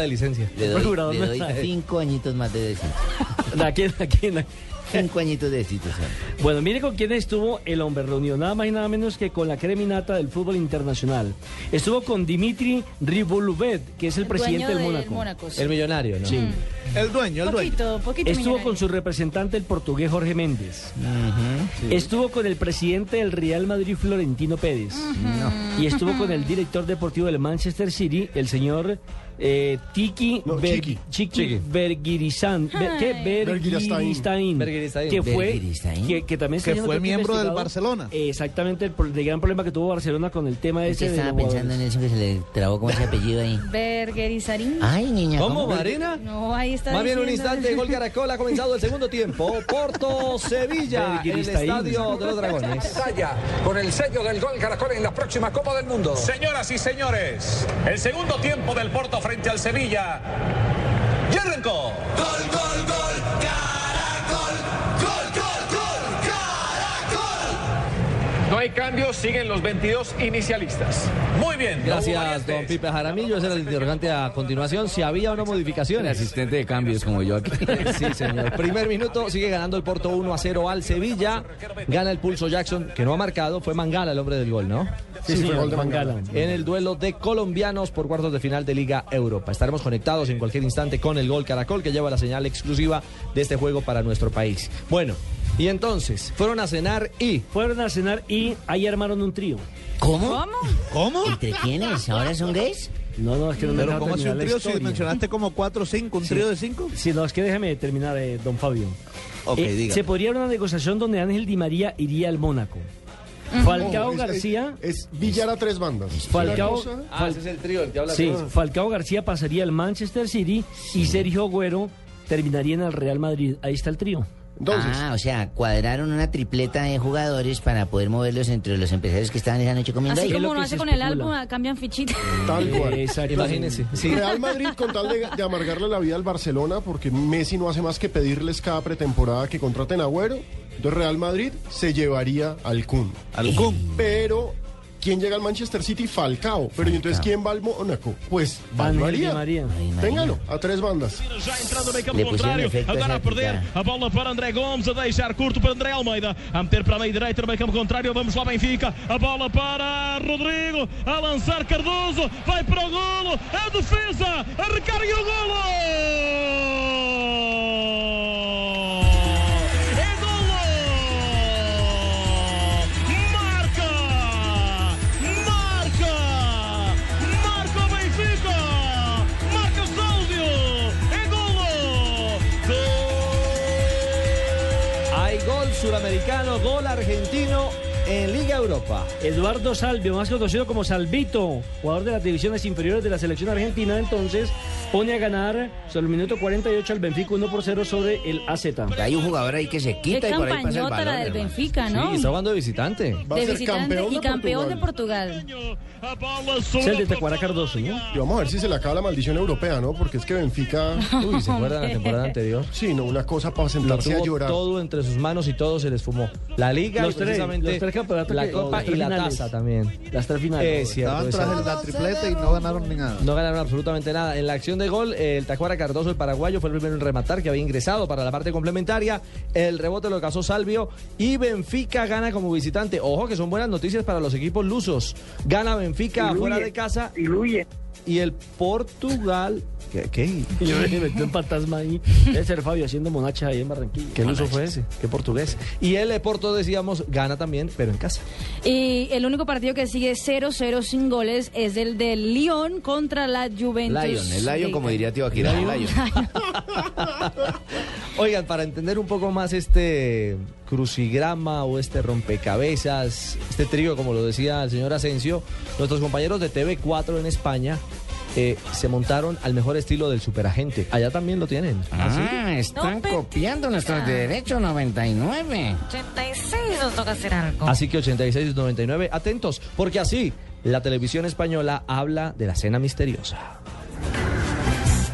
de licencia. Le doy, le doy cinco añitos más de destitución. ¿A quién, a quién, a- Cinco añitos de destitución. Bueno, mire con quién estuvo el hombre reunido, nada más y nada menos que con la creminata del fútbol internacional. Estuvo con Dimitri Riboluvet, que es el, presidente del Mónaco. El millonario, ¿no? Sí. El dueño, el dueño. Poquito, poquito Estuvo millonario. con su representante, el portugués Jorge Méndez. Estuvo con el presidente del Real Madrid, Florentino Pérez. Y estuvo con el director deportivo del Manchester City, el señor eh, Tiki, No, Ber- Chiqui. Chiqui Bergirizan- Ber- ¿qué? Bergiristain. Que fue, que, que también Que fue miembro del. Barcelona. Exactamente, el, el gran problema que tuvo Barcelona con el tema Es ese de estaba los pensando en eso que se le trabó como ese apellido ahí. Bergerizarín. Ay, niña. ¿Cómo, Marina? No, ahí está. Más bien un instante, gol Caracol ha comenzado el segundo tiempo. Porto Sevilla, en el Bergiristaín. estadio de los Dragones. Con el sello del gol Caracol en la próxima Copa del Mundo. Señoras y señores, el segundo tiempo del Porto frente al Sevilla. ¡Ya arrancó! Gol, gol, No hay cambios, siguen los 22 inicialistas. Muy bien. Gracias, don Pipe Jaramillo. Ese era el interrogante a continuación. Si había o no El modificaciones. asistente de cambios como yo aquí. Sí, señor. Primer minuto, sigue ganando el Porto 1 a 0 al Sevilla. Gana el pulso Jackson, que no ha marcado. Fue Mangala el hombre del gol, ¿no? Sí, Sí, fue señor, gol de Mangala. En el duelo de colombianos por cuartos de final de Liga Europa. Estaremos conectados en cualquier instante con el gol Caracol, que lleva la señal exclusiva de este juego para nuestro país. Bueno, y entonces, fueron a cenar y. Fueron a cenar y ahí armaron un trío. ¿Cómo? ¿Cómo? ¿Cómo? ¿Entre quiénes? ¿Ahora son gays? No, no, es que no me Pero ¿cómo terminar un trío si mencionaste como cuatro o cinco? ¿Un Sí. trío de cinco? Sí, no, es que déjeme terminar, eh, don Fabio. Ok, Eh, diga. Se podría una negociación donde Ángel Di María iría al Mónaco. Falcao es- García. Es, es Villar a tres bandas. Falcao, Ah, ese es el trío, el que habla sí, Falcao García pasaría al Manchester City y Sergio Agüero terminaría en el Real Madrid. Ahí está el trío. Entonces, Ah, o sea, cuadraron una tripleta de jugadores para poder moverlos entre los empresarios que estaban esa noche comiendo Así ahí. Como lo que hace con el álbum, cambian fichitas. tal cual. Imagínense. Sí. Real Madrid con tal de, de amargarle la vida al Barcelona, porque Messi no hace más que pedirles cada pretemporada que contraten a Agüero. Entonces Real Madrid se llevaría al Kun. Al Kun. Pero, ¿quién llega al Manchester City? Falcao. Pero ¿y entonces quién va al Mónaco? Pues Ángel Di María. María. Téngalo, a tres bandas. Já entrando no meio campo contrário, agora a perder a bola para André Gomes, a deixar curto para André Almeida, a meter para a meia direita no meio campo contrário, vamos lá Benfica, a bola para Rodrigo, a lançar Cardoso, vai para o golo, a defesa, a recarga e o golo! Argentino en Liga Europa. Eduardo Salvio, más conocido como Salvito, jugador de las divisiones inferiores de la selección argentina, entonces pone a ganar sobre el minuto 48 al Benfica 1 por 0 sobre el AZ. Hay un jugador ahí que se Qué quita y por ahí pasa el balón. del hermano. Benfica, ¿no? Sí, está jugando de visitante. Va a de ser visitante campeón y de campeón de Portugal. A Es el de Tacuara Cardoso, ¿no? Y vamos a ver si se le acaba la maldición europea, ¿no? Porque es que Benfica... Uy, ¿se acuerdan la temporada anterior? Sí, no, una cosa para sentarse a llorar. todo entre sus manos y todo se les fumó. La Liga Los y tres, precisamente los tres la que- Copa y la finales. taza también. Las tres finales. Es cierto. Estaban es tras la tripleta y no ganaron ni nada. No ganaron absolutamente nada. En la acción de gol, el Tacuara Cardoso, el paraguayo, fue el primero en rematar, que había ingresado para la parte complementaria. El rebote lo casó Salvio y Benfica gana como visitante. Ojo que son buenas noticias para los equipos lusos. Gana Benfica fuera de casa. Diluye. y el Portugal. ¿Qué? qué? Yo me metí un fantasma ahí. Debe ser Fabio haciendo monachas ahí en Barranquilla. ¿Qué luso fue ese? ¿Qué portugués? Y el Porto, decíamos, gana también, pero en casa. Y el único partido que sigue 0-0 sin goles es el del Lyon contra la Juventus. Lion, el Lion, como diría tío Akira, el Lion. Oigan, para entender un poco más este crucigrama o este rompecabezas, este trío, como lo decía el señor Asensio, nuestros compañeros de TV4 en España eh, se montaron al mejor estilo del superagente. Allá también lo tienen. Ah, están copiando nuestros de derecho 99. 86 nos toca hacer algo. Así que 86 y 99, atentos, porque así la televisión española habla de la cena misteriosa.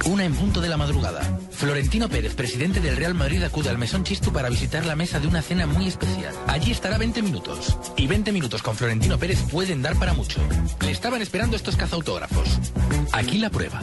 Una en punto de la madrugada. Florentino Pérez, presidente del Real Madrid, acude al Mesón Chistu para visitar la mesa de una cena muy especial. Allí estará 20 minutos. Y 20 minutos con Florentino Pérez pueden dar para mucho. Le estaban esperando estos cazautógrafos. Aquí la prueba.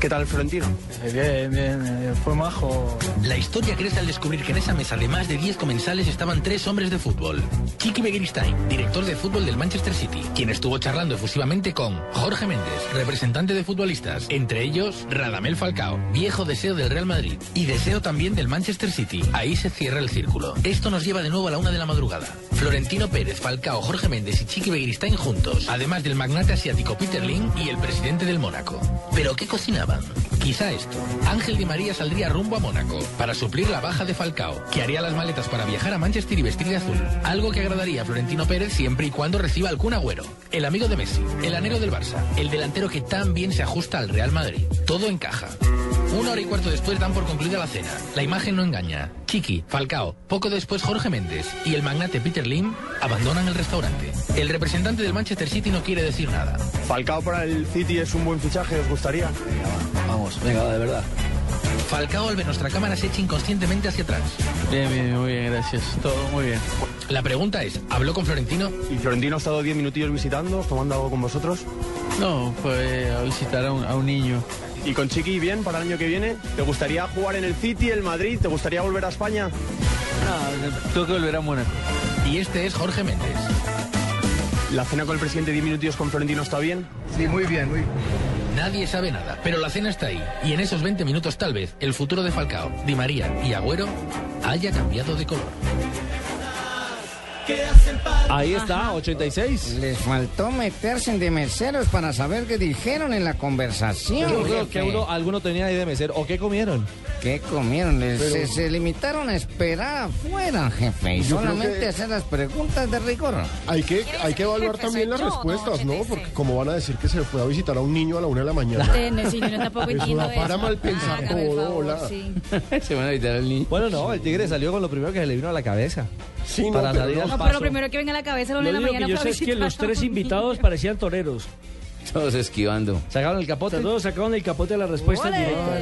¿Qué tal, Florentino? Bien, bien, fue majo. La historia crece al descubrir que en esa mesa de más de 10 comensales estaban tres hombres de fútbol. Chiqui Begiristain, director de fútbol del Manchester City, quien estuvo charlando efusivamente con Jorge Méndez, representante de futbolistas, entre ellos Radamel Falcao, viejo deseo del Real Madrid y deseo también del Manchester City. Ahí se cierra el círculo. Esto nos lleva de nuevo a la una de la madrugada. Florentino Pérez, Falcao, Jorge Méndez y Chiqui Begiristain juntos, además del magnate asiático Peter Lim y el presidente del Mónaco. ¿Pero qué Quizá esto. Ángel Di María saldría rumbo a Mónaco para suplir la baja de Falcao, que haría las maletas para viajar a Manchester y vestir de azul. Algo que agradaría a Florentino Pérez siempre y cuando reciba al Kun Agüero, el amigo de Messi, el anero del Barça, el delantero que tan bien se ajusta al Real Madrid. Todo encaja. Una hora y cuarto después dan por concluida la cena. La imagen no engaña. Chiqui, Falcao, poco después Jorge Méndez y el magnate Peter Lim abandonan el restaurante. El representante del Manchester City no quiere decir nada. Falcao para el City es un buen fichaje, ¿os gustaría? Vamos, venga, de verdad. Falcao al ver nuestra cámara se echa inconscientemente hacia atrás. Bien, bien, muy bien, gracias. Todo muy bien. La pregunta es, ¿habló con Florentino? ¿Y Florentino ha estado 10 minutillos visitando, tomando algo con vosotros? No, fue a visitar a un, a un niño. ¿Y con Chiqui bien para el año que viene? ¿Te gustaría jugar en el City, el Madrid? ¿Te gustaría volver a España? No, tengo que volver a Mónaco. Y este es Jorge Méndez. ¿La cena con el presidente 10 minutillos con Florentino está bien? Sí, muy bien, muy bien. Nadie sabe nada, pero la cena está ahí. Y en esos 20 minutos tal vez el futuro de Falcao, Di María y Agüero haya cambiado de color. Ahí está, 86. Les faltó meterse en de meseros para saber qué dijeron en la conversación. Yo creo que uno, alguno tenía ahí de mesero. ¿O qué comieron? ¿Qué comieron? Les- Pero- se, se limitaron a esperar afuera, jefe, y Yo solamente que- hacer las preguntas de rigor. Hay que, hay que evaluar también las respuestas, ¿no? Porque como van a decir que se fue a visitar a un niño a la una de la mañana. Sí, yo tampoco Eso entiendo da para eso. mal pensar todo, favor, hola. sí. Se van a evitar el niño. Bueno, no, el tigre salió con lo primero que se le vino a la cabeza. Sí, no, para pero salir no. al No, paso. pero lo primero que venga a la cabeza una de Lo la mañana que yo sé es que los tres invitados parecían toreros. Todos esquivando. ¿Sacaron el capote? Todos sacaron el capote de la respuesta Ole. directa.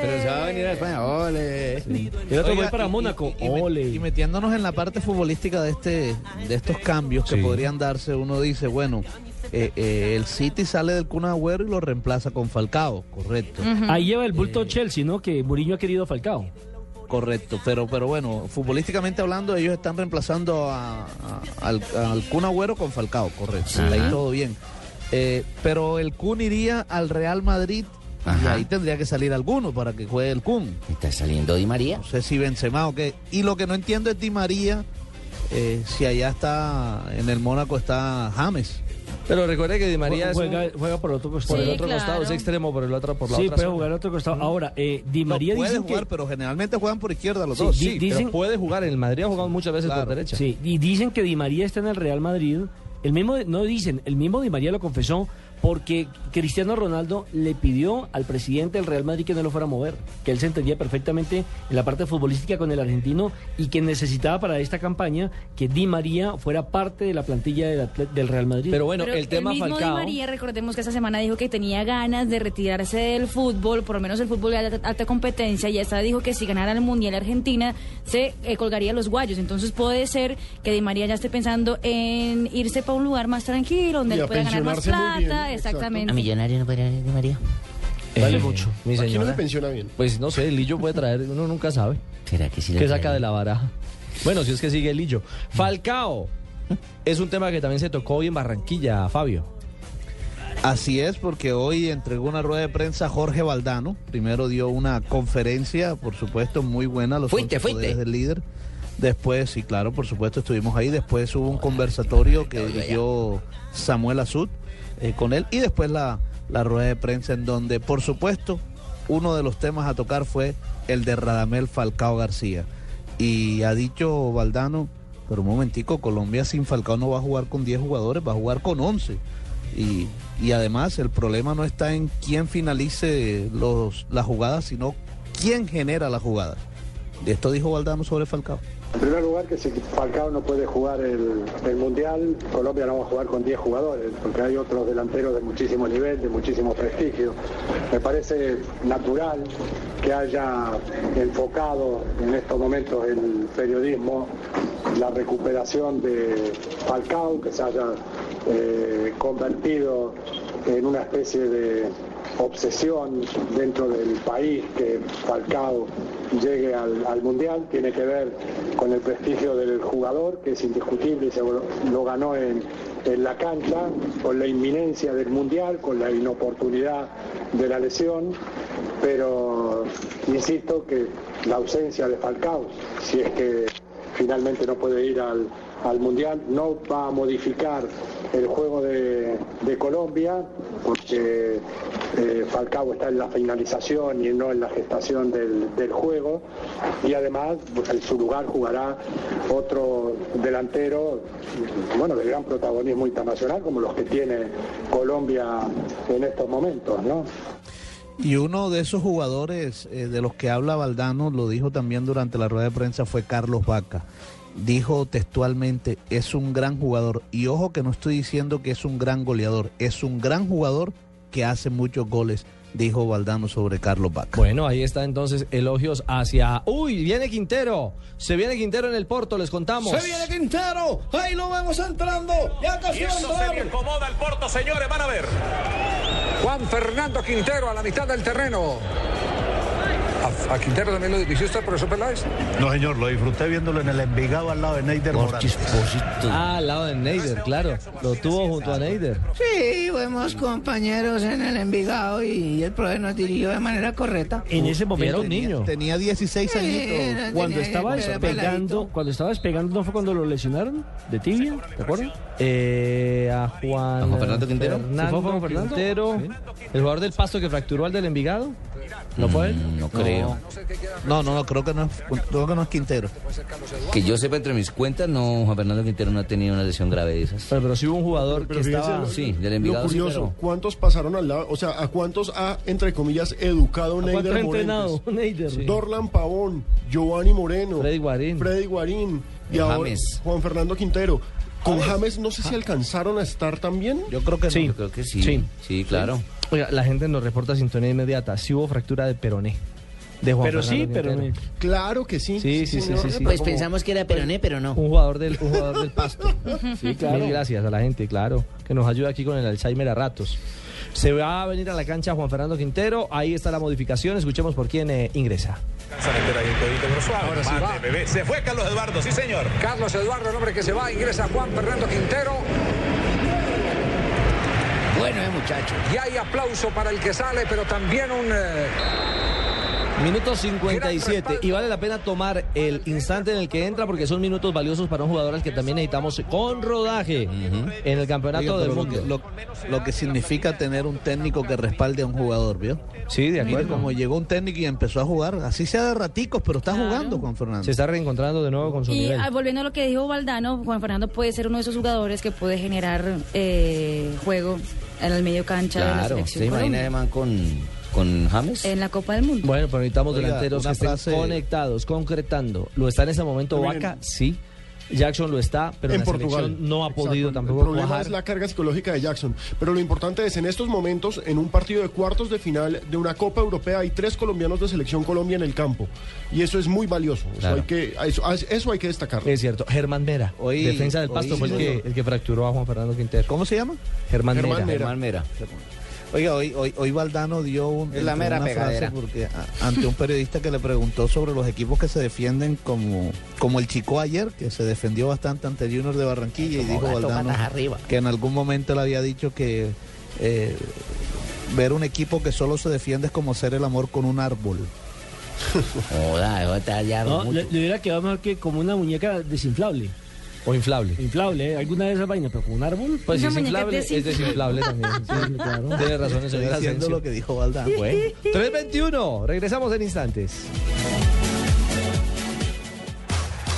Pero se va a venir a España. Ole. Y el otro Oiga, voy para y- Mónaco. Y, y Ole. y metiéndonos en la parte futbolística de este de estos cambios que Sí. podrían darse, uno dice, bueno, eh, eh, el City sale del Kun Agüero y lo reemplaza con Falcao, correcto. Ahí lleva el bulto Chelsea, ¿no? Que Mourinho ha querido a Falcao. Correcto, pero pero bueno, futbolísticamente hablando, ellos están reemplazando a- a- al, al Kun Agüero con Falcao, correcto. Ajá. Ahí todo bien. Eh, pero el Kun iría al Real Madrid y ahí tendría que salir alguno para que juegue el Kun. ¿Está saliendo Di María? No sé si Benzema o qué. Y lo que no entiendo es Di María, eh, si allá está, en el Mónaco está James. Pero recuerde que Di María es un- juega, juega por el otro costado. por el otro claro. costado, es extremo por el otro, por la sí, otra puede zona. jugar al otro costado. Ahora, eh, Di María No, puede dicen jugar, que... pero generalmente juegan por izquierda los Sí, dos. di- Sí, dicen- pero puede jugar. En el Madrid ha jugado muchas veces Claro. por derecha. Sí, y dicen que Di María está en el Real Madrid. El mismo, no dicen, el mismo Di María lo confesó porque Cristiano Ronaldo le pidió al presidente del Real Madrid que no lo fuera a mover, que él se entendía perfectamente en la parte futbolística con el argentino y que necesitaba para esta campaña que Di María fuera parte de la plantilla del, del Real Madrid. Pero bueno, Pero el tema mismo Falcao. Di María, recordemos que esta semana dijo que tenía ganas de retirarse del fútbol, por lo menos el fútbol de alta, alta competencia, y hasta dijo que si ganara el Mundial Argentina se eh, colgaría los guayos. Entonces puede ser que Di María ya esté pensando en irse para un lugar más tranquilo, donde él a pueda ganar más plata. Exactamente. ¿A millonario no podría venir Di María? Vale Eh, mucho, mi Aquí no señora. se pensiona bien. Pues no sé, el Lillo puede traer, uno nunca sabe. ¿Será que sí le ¿Qué saca de la baraja? Bueno, si es que sigue el Lillo. Falcao es un tema que también se tocó hoy en Barranquilla, Fabio. Así es, porque hoy entregó una rueda de prensa Jorge Valdano. Primero dio una conferencia, por supuesto, muy buena. Los Fuiste, fuiste. poderes del líder. Después, sí, claro, por supuesto, estuvimos ahí. Después hubo un conversatorio que dirigió Samuel Azud eh, con él. Y después la, la rueda de prensa en donde, por supuesto, uno de los temas a tocar fue el de Radamel Falcao García. Y ha dicho Valdano, pero un momentico, Colombia sin Falcao no va a jugar con 10 jugadores, va a jugar con 11. Y, y además el problema no está en quién finalice los, las jugadas, sino quién genera las jugadas. De esto dijo Valdano sobre Falcao. En primer lugar, que si Falcao no puede jugar el, Mundial, Colombia no va a jugar con 10 jugadores, porque hay otros delanteros de muchísimo nivel, de muchísimo prestigio. Me parece natural que haya enfocado en estos momentos el periodismo la recuperación de Falcao, que se haya eh, convertido en una especie de obsesión dentro del país que Falcao llegue al, al Mundial, tiene que ver con el prestigio del jugador, que es indiscutible y se lo, ganó en, en la cancha, con la inminencia del Mundial, con la inoportunidad de la lesión, pero insisto que la ausencia de Falcao, si es que finalmente no puede ir al, al Mundial, no va a modificar el juego de, Colombia, porque eh, Falcao está en la finalización y no en la gestación del, juego, y además en su lugar jugará otro delantero, bueno, de gran protagonismo internacional, como los que tiene Colombia en estos momentos, ¿no? Y uno de esos jugadores eh, de los que habla Valdano, lo dijo también durante la rueda de prensa, fue Carlos Vaca. Dijo textualmente, es un gran jugador. Y ojo que no estoy diciendo que es un gran goleador, es un gran jugador que hace muchos goles, dijo Valdano sobre Carlos Vaca. Bueno, ahí está entonces elogios hacia... ¡Uy! Viene Quintero. Se viene Quintero en el Porto, les contamos. Se viene Quintero, ahí lo vemos entrando, ya casi Y eso se le acomoda al Porto, señores, van a ver. Juan Fernando Quintero a la mitad del terreno. ¿A, a Quintero también lo dirigió usted, profesor Peláez? No, señor, lo disfruté viéndolo en el Envigado al lado de Neider Morales. Ah, al lado de Neider, claro. Lo tuvo junto a Neider. Sí, fuimos compañeros en el Envigado y el profe nos dirigió de manera correcta. En ese momento tenía, tenía 16 Sí, añitos. era- Cuando tenía- estaba era despegando, cuando estaba despegando, ¿no fue cuando lo lesionaron? ¿De tibia? ¿Te acuerdas? Eh, a Juan, ¿A Juan Fernando Quintero? Fernando ¿Sí fue Juan Fernando? Quintero, el jugador del Pasto que fracturó al del Envigado. ¿No fue él? Mm, No creo. No, no, no, creo que no, es, creo que no es Quintero. Que yo sepa entre mis cuentas, no, Juan Fernando Quintero no ha tenido una lesión grave de esas. Pero, pero sí hubo un jugador Pero que fíjense estaba... lo- Sí, del Lo Envigado sí, curioso, pero... ¿cuántos pasaron al lado? O sea, ¿a cuántos ha, entre comillas, educado ¿A cuánto Neider ha entrenado Morentes? Neider? Dorlan Pavón, Giovanni Moreno, Freddy Guarín. Freddy Guarín y ahora James. Juan Fernando Quintero. Con James no sé si alcanzaron a estar también. Yo creo que Sí. Yo creo que sí. Sí. Sí, claro. Oiga, la gente nos reporta sintonía inmediata. Sí hubo fractura de peroné. De Juan Pero sí, pero Quintero. Claro que sí. Sí, sí, sí, sí, sí. Pues pensamos que era peroné, pero no. Un jugador del, un jugador del pasto. Sí, claro. Mil gracias a la gente, claro, que nos ayuda aquí con el Alzheimer a ratos. Se va a venir a la cancha Juan Fernando Quintero. Ahí está la modificación. Escuchemos por quién eh, ingresa. Ahora sí va. Se fue Carlos Eduardo, sí, señor. Carlos Eduardo, el hombre que se va, ingresa Juan Fernando Quintero. Bueno, eh, muchacho. Y hay aplauso para el que sale, pero también un... eh, Minuto 57 y vale la pena tomar el instante en el que entra porque son minutos valiosos para un jugador al que también necesitamos con rodaje en el campeonato Oiga, del mundo. lo, lo que significa tener un técnico que respalde a un jugador, ¿vio? Sí, de Mire, acuerdo. como llegó un técnico y empezó a jugar, así sea de raticos, pero está jugando Juan Fernando. Se está reencontrando de nuevo con su Y nivel. ah, volviendo a lo que dijo Valdano, Juan Fernando puede ser uno de esos jugadores que puede generar eh, juego en el medio cancha de la Claro. selección ¿Se imagina además con, con James? en la Copa del Mundo. Bueno, pero necesitamos Oiga, delanteros que estén frase- conectados, concretando. ¿Lo está en ese momento. Vaca? Sí. Jackson lo está, pero en la Portugal. selección no ha Exacto. podido El tampoco problema cuajar. es la carga psicológica de Jackson. Pero lo importante es, en estos momentos, en un partido de cuartos de final de una Copa Europea, hay tres colombianos de selección Colombia en el campo. Y eso es muy valioso. Eso, hay, que, eso, eso hay que destacarlo. Es cierto. Germán Mera, Hoy- defensa del Pasto, hoy- fue el que, el que fracturó a Juan Fernando Quintero. ¿Cómo se llama? Germán, Germán Mera. Mera. Germán Mera. Oiga, hoy, hoy, hoy Valdano dio un, Es la mera una pegadera. frase porque a- ante un periodista que le preguntó sobre los equipos que se defienden como, como el Chico ayer, que se defendió bastante ante Junior de Barranquilla y dijo Valdano arriba. que en algún momento le había dicho que, eh, ver un equipo que solo se defiende es como hacer el amor con un árbol. Joda, No, mucho. le, le hubiera quedado mejor que como una muñeca desinflable. O inflable. Inflable, ¿eh? ¿Alguna de esas vainas? Pero con un árbol. Pues si es inflable, es desinflable también. Sí, claro. Tiene razón el señor Asensio. lo que dijo Valdán. Bueno, 321, regresamos en instantes.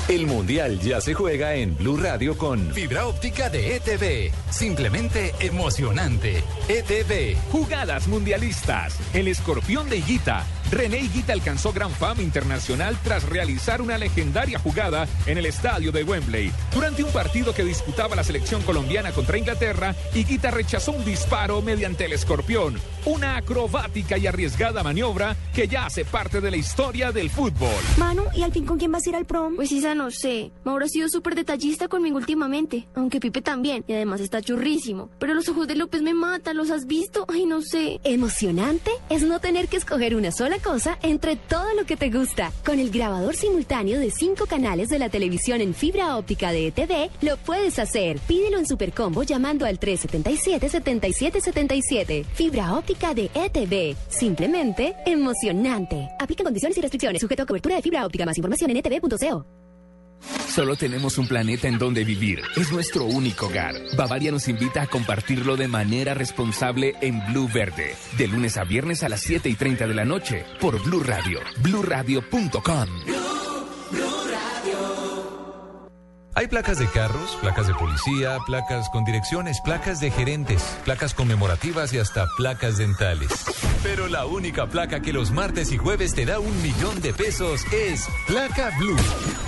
El Mundial ya se juega en Blue Radio con fibra óptica de ETV. Simplemente emocionante. ETV. Jugadas mundialistas. El escorpión de Higuita. René Higuita alcanzó gran fama internacional tras realizar una legendaria jugada en el estadio de Wembley. Durante un partido que disputaba la selección colombiana contra Inglaterra, Higuita rechazó un disparo mediante el escorpión. Una acrobática y arriesgada maniobra que ya hace parte de la historia del fútbol. Manu, ¿y al fin con quién vas a ir al prom? Pues Isa, no sé. Mauro ha sido súper detallista conmigo últimamente, aunque Pipe también, y además está churrísimo. Pero los ojos de López me matan, ¿los has visto? Ay, no sé. Emocionante es no tener que escoger una sola cosa entre todo lo que te gusta. Con el grabador simultáneo de cinco canales de la televisión en fibra óptica de ETV, lo puedes hacer. Pídelo en Supercombo llamando al 377-7777. Fibra óptica de ETV. Simplemente emocionante. Aplica condiciones y restricciones. Sujeto a cobertura de fibra óptica. Más información en etv.co. Solo tenemos un planeta en donde vivir. Es nuestro único hogar. Bavaria nos invita a compartirlo de manera responsable en Blue Verde. De lunes a viernes a las 7 y 30 de la noche por Blue Radio. BlueRadio.com. Hay placas de carros, placas de policía, placas con direcciones, placas de gerentes, placas conmemorativas y hasta placas dentales. Pero la única placa que los martes y jueves te da un millón de pesos es Placa Blue.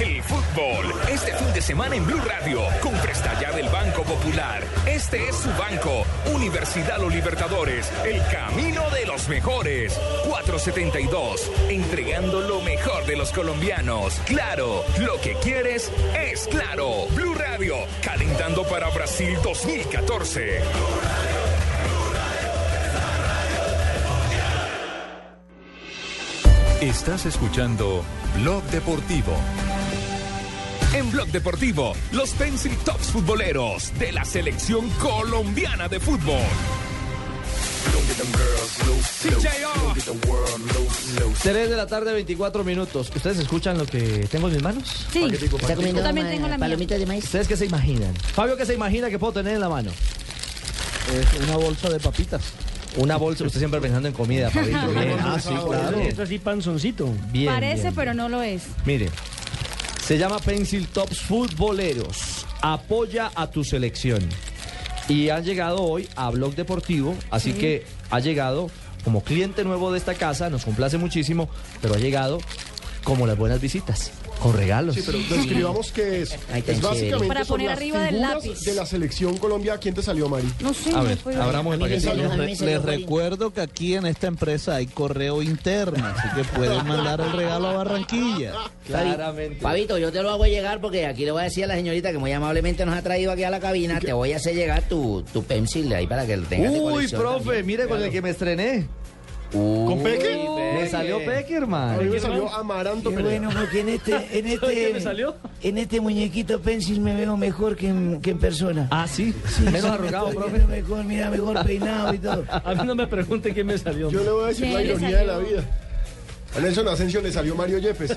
El fútbol, este fin de semana en Blue Radio, con ya del Banco Popular. Este es su banco, Universidad Los Libertadores, el camino de los mejores. 472, entregando lo mejor de los colombianos. Claro, lo que quieres es claro. Blue Radio, calentando para Brasil 2014. Estás escuchando Blog Deportivo. En Blog Deportivo, los Pencil Tops futboleros de la selección colombiana de fútbol. 3 de la tarde, 24 minutos. ¿Ustedes escuchan lo que tengo en mis manos? Sí. Paquetico, paquetico. Yo también tengo la mía. palomitas de maíz. ¿Ustedes qué se imaginan? Fabio, ¿qué se imagina que puedo tener en la mano? Es una bolsa de papitas. Una bolsa, usted siempre pensando en comida, Fabito. Bien. Ah, sí, claro. Esto así panzoncito. Bien, Parece, bien. pero no lo es. Mire, se llama Pencil Tops Futboleros. Apoya a tu selección. Y han llegado hoy a Blog Deportivo, así Sí. que ha llegado como cliente nuevo de esta casa, nos complace muchísimo, pero ha llegado como las buenas visitas, con regalos. Sí, pero describamos qué es. Ay, tan es básicamente chévere. Para son poner las arriba del figuras lápiz. de la selección Colombia. ¿Quién te salió, Mari? No sé. A no ver, puedo- abramos el A mí me paquete. salió- a mí me Les, salió recuerdo que aquí en esta empresa hay correo interno, así que pueden mandar el regalo a Barranquilla. Claramente. Pabito, yo te lo hago llegar porque aquí le voy a decir a la señorita que muy amablemente nos ha traído aquí a la cabina, te voy a hacer llegar tu, tu pencil ahí para que lo tengas de Uy, colección profe, también. mire con el que me estrené. ¿Con Peque? Me salió Peque, A hermano. mí me salió Amaranto Qué Perea. bueno, porque en este, en ¿Sabe qué este, me salió? en este muñequito pencil me veo mejor que en, que en persona. Ah, sí. Sí, Menos sí, me arrugado, estoy profe. viendo Mejor, mira, mejor peinado y todo. A mí no me pregunte quién me salió. Yo le voy a decir Sí, la le ironía de la salió. vida. A Nelson Asensio le salió Mario Yepes.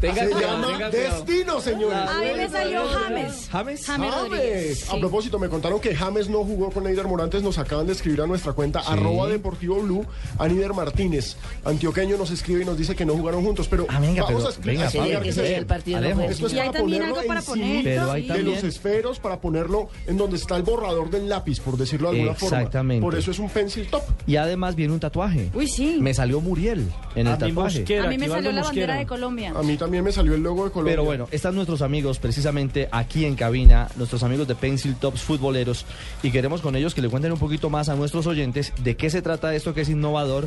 Tenga Se cuidado, llama tenga cuidado. Destino, señores. A mí me salió James. ¿James? James Rodríguez. A sí. propósito, me contaron que James no jugó con Eider Morantes. Nos acaban de escribir a nuestra cuenta arroba deportivo blue. Aníder Martínez, antioqueño, nos escribe y nos dice que no jugaron juntos. Pero Ah, venga, vamos pero- a venga, explicar que se el partido no Alejo. fue. Esto es Y hay para también ponerlo algo para encima poner. Pero hay sí. de también- los esferos para ponerlo en donde está el borrador del lápiz, por decirlo de alguna Exactamente. forma. Por eso es un pencil top. Y además viene un tatuaje. Uy, sí. Me salió Muriel en el A mí tatuaje. Mosquera, A mí me salió la bandera Mosquera. de Colombia. A mí también me salió el logo de Colombia. Pero bueno, están nuestros amigos precisamente aquí en cabina, nuestros amigos de Pencil Tops Futboleros, y queremos con ellos que le cuenten un poquito más a nuestros oyentes de qué se trata esto que es innovador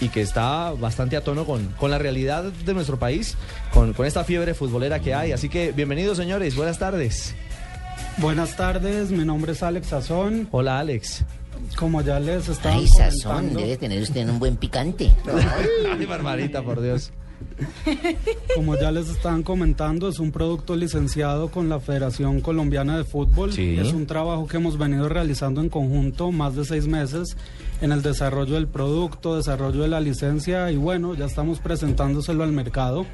y que está bastante a tono con, con la realidad de nuestro país, con, con esta fiebre futbolera que hay. Así que bienvenidos señores, buenas tardes. Buenas tardes, mi nombre es Alex Sazón. Hola Alex. Como ya les estaba Ay, sazón, comentando, debe tener usted un buen picante. Ay, Barbarita, por Dios. como ya les estaban comentando, es un producto licenciado con la Federación Colombiana de Fútbol. Sí. Es un trabajo que hemos venido realizando en conjunto más de seis meses en el desarrollo del producto, desarrollo de la licencia y bueno, ya estamos presentándoselo al mercado.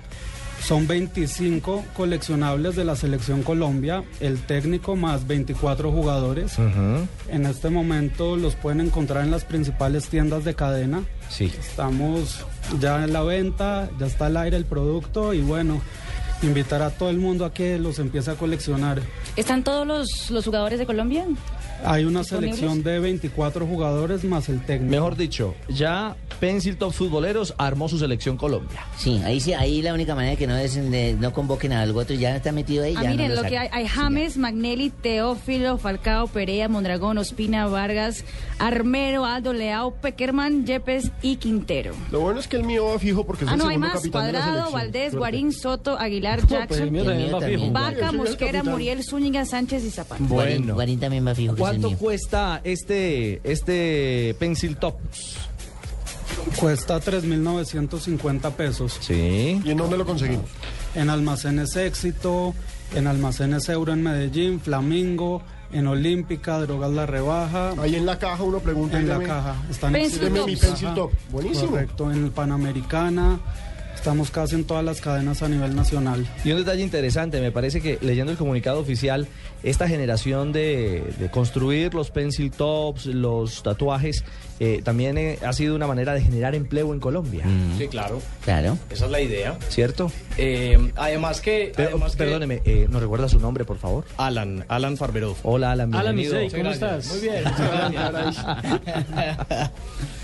Son 25 coleccionables de la Selección Colombia, el técnico más 24 jugadores. En este momento los pueden encontrar en las principales tiendas de cadena. Sí. Estamos ya en la venta, ya está al aire el producto y bueno, invitar a todo el mundo a que los empiece a coleccionar. ¿Están todos los, los jugadores de Colombia? Hay una selección de 24 jugadores más el técnico. Mejor dicho, ya Pencil Top Futboleros armó su selección Colombia. Sí, ahí sí, ahí la única manera que no es de- no convoquen a algo otro, ya está metido ahí. Ah, ya miren, no lo lo que hay, hay James, Magnelli, Teófilo, Falcao, Perea, Mondragón, Ospina, Vargas, Armero, Aldo, Leao, Peckerman, Yepes y Quintero. Lo bueno es que el mío va fijo porque es Ah, el no, hay segundo más. capitán de la Cuadrado, selección. Valdés. Guarín, Soto, Aguilar, pues, Jackson, el mío también va fijo. Vaca, Mosquera. Muriel, Zúñiga, Sánchez y Zapata. Guarín, Bueno. Guarín también va fijo que ¿Cuánto mío. cuesta este, este Pencil Top? Cuesta 3.950 pesos. Sí. ¿Y en dónde lo conseguimos? En almacenes éxito, en almacenes euro en Medellín, Flamingo, en Olímpica, Drogas La Rebaja. Ahí en la caja uno pregunta. En la caja. Están Pencil. Deme mi pencil top. Buenísimo. Correcto, en el Panamericana. Estamos casi en todas las cadenas a nivel nacional. Y un detalle interesante, me parece que leyendo el comunicado oficial, esta generación de, de construir los pencil tops, los tatuajes, eh, también eh, ha sido una manera de generar empleo en Colombia. Mm, Sí, claro. Claro. Esa es la idea. ¿Cierto? Eh, además que... Pero, además que- perdóneme, eh, ¿nos recuerda su nombre, por favor? Alan, Alan Farberov. Hola, Alan, Alan bienvenido. ¿cómo Gracias. estás? Muy bien, muchas gracias.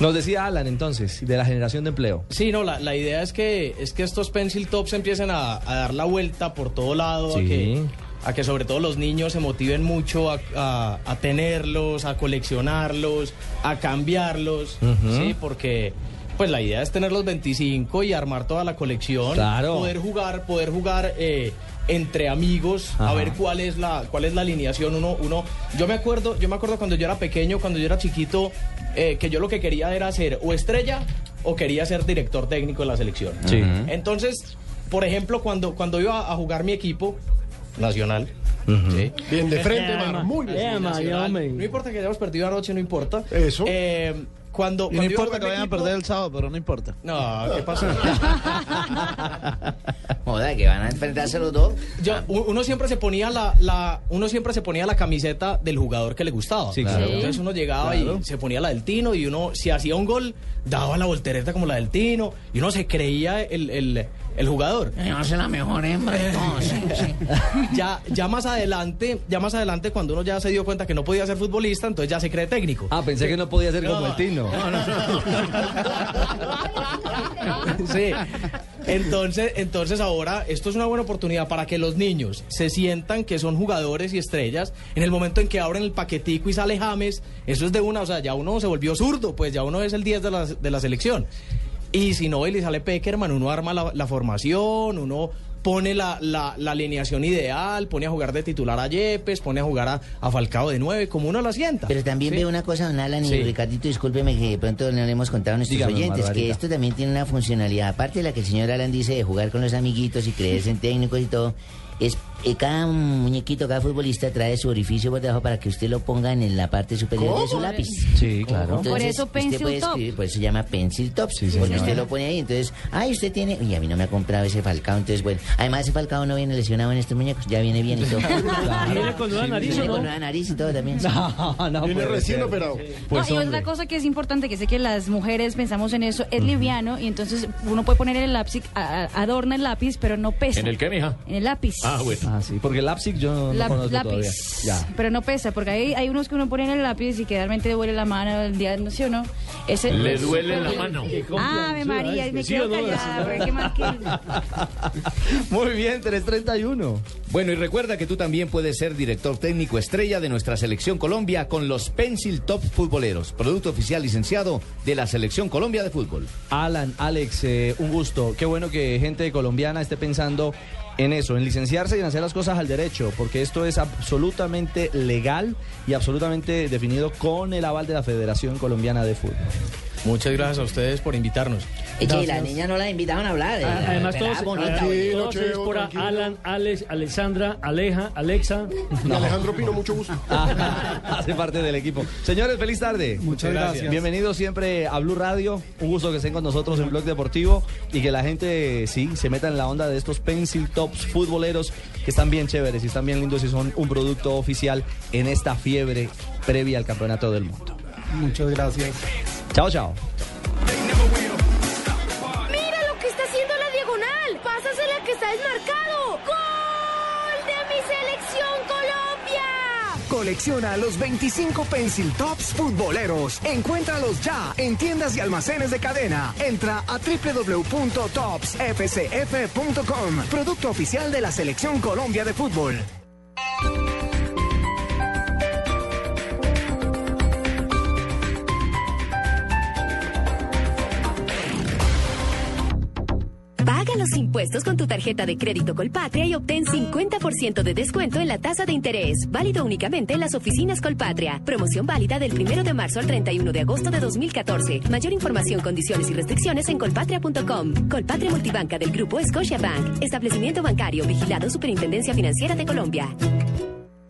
Nos decía Alan, entonces, de la generación de empleo. Sí, no, la, la idea es que, es que estos pencil tops empiecen a, a dar la vuelta por todo lado, a, que, a que sobre todo los niños se motiven mucho a, a- a tenerlos, a coleccionarlos, a cambiarlos. ¿sí? Porque pues la idea es tener los 25 y armar toda la colección, Claro. poder jugar, poder jugar eh, entre amigos, Ajá. a ver cuál es la cuál es la alineación. Uno, uno, yo me acuerdo, yo me acuerdo cuando yo era pequeño, cuando yo era chiquito, eh, que yo lo que quería era ser o estrella o quería ser director técnico de la selección. Sí. Entonces, por ejemplo, cuando, cuando iba a jugar mi equipo nacional, ¿sí? Bien de frente, Eh, Muy bien. eh, no importa que hayamos perdido anoche, no importa. Eso. Eh, cuando, Y no cuando importa que vayan a perder el sábado, pero no importa. No, ¿qué pasó? Joda, que van a enfrentarse los dos. Yo- uno siempre se ponía la, la- uno siempre se ponía la camiseta del jugador que le gustaba. Sí, claro. Entonces uno llegaba Claro. y se ponía la del Tino y uno si hacía un gol daba la voltereta como la del Tino y uno se creía el, el- el jugador. Yo soy la mejor hembra sí, sí. Ya, ya más adelante, ya más adelante cuando uno ya se dio cuenta que no podía ser futbolista, entonces ya se cree técnico. Ah, pensé que no podía ser como No. el Tino. Sí. Entonces, entonces ahora esto es una buena oportunidad para que los niños se sientan que son jugadores y estrellas. En el momento en que abren el paquetico y sale James, eso es de una, o sea, ya uno se volvió zurdo, pues ya uno es el 10 de la, de la selección. Y si no, y le sale Peckerman, uno arma la, la formación, uno pone la, la- la alineación ideal, pone a jugar de titular a Yepes, pone a jugar a, a Falcao de 9, como uno la sienta. Pero también Sí. veo una cosa, don Alan y Sí. Ricardito, discúlpeme que de pronto no le hemos contado a nuestros Dígame, oyentes, que esto también tiene una funcionalidad, aparte de la que el señor Alan dice de jugar con los amiguitos y creerse en técnicos y todo, es eh, cada muñequito, cada futbolista trae su orificio por debajo para que usted lo ponga en la parte superior de su lápiz. Sí, claro. Por eso usted pencil puede top. escribir, por eso se llama pencil top, porque señor. usted lo pone ahí, entonces, ay, usted tiene, y a mí no me ha comprado ese Falcao, entonces bueno, además ese Falcao no viene lesionado en estos muñecos, ya viene bien y todo. ¿Viene con nueva nariz Viene o con no? nueva nariz y todo también. sí. No, no Viene puede recién ser. operado. Pues, No, y otra cosa que es importante, que sé que las mujeres pensamos en eso, es liviano y entonces uno puede poner el lápiz, a- a- adorna el lápiz, pero no pesa. ¿En el qué, mija? En el lápiz. Ah, bueno. Ah, sí, porque el Lapsic yo no, no La- conozco lápiz. todavía. Ya. Pero no pesa, porque hay, hay unos que uno pone en el lápiz y que realmente duele la mano el día, no sé o no. Ese, Le duele la mano. Ave María, me ¿Sí quedo callada, porque qué más que... Muy bien, 331. Bueno, y recuerda que tú también puedes ser director técnico estrella de nuestra selección Colombia con los Pencil Top Futboleros, producto oficial licenciado de la selección Colombia de fútbol. Alan, Alex, eh, un gusto. Qué bueno que gente colombiana esté pensando en eso, en licenciarse y en hacer las cosas al derecho, porque esto es absolutamente legal y absolutamente definido con el aval de la Federación Colombiana de Fútbol. Muchas gracias a ustedes por invitarnos. Que la niña no la invitaron a hablar. Ah, eh, Además, todos, bonita, ah, todos es por Alan, Alex, Alexandra, Aleja, Alexa. Y Alejandro Pino, mucho gusto. Hace parte del equipo. Señores, feliz tarde. Muchas gracias. Bienvenidos siempre a Blue Radio. Un gusto que estén con nosotros en Blog Deportivo y que la gente, sí, se meta en la onda de estos Pencil Tops futboleros que están bien chéveres y están bien lindos y son un producto oficial en esta fiebre previa al Campeonato del Mundo. Muchas gracias. Chao, chao. ¡Mira lo que está haciendo la diagonal! ¡Pásasela que está desmarcado! ¡Gol de mi selección Colombia! Colecciona los 25 Pencil Tops futboleros. Encuéntralos ya en tiendas y almacenes de cadena. Entra a www.topsfcf.com. Producto oficial de la Selección Colombia de Fútbol. Los impuestos con tu tarjeta de crédito Colpatria y obtén 50% de descuento en la tasa de interés. Válido únicamente en las oficinas Colpatria. Promoción válida del 1 de marzo al 31 de agosto de 2014. Mayor información, condiciones y restricciones en colpatria.com. Colpatria Multibanca del Grupo Scotiabank. Establecimiento bancario vigilado Superintendencia Financiera de Colombia.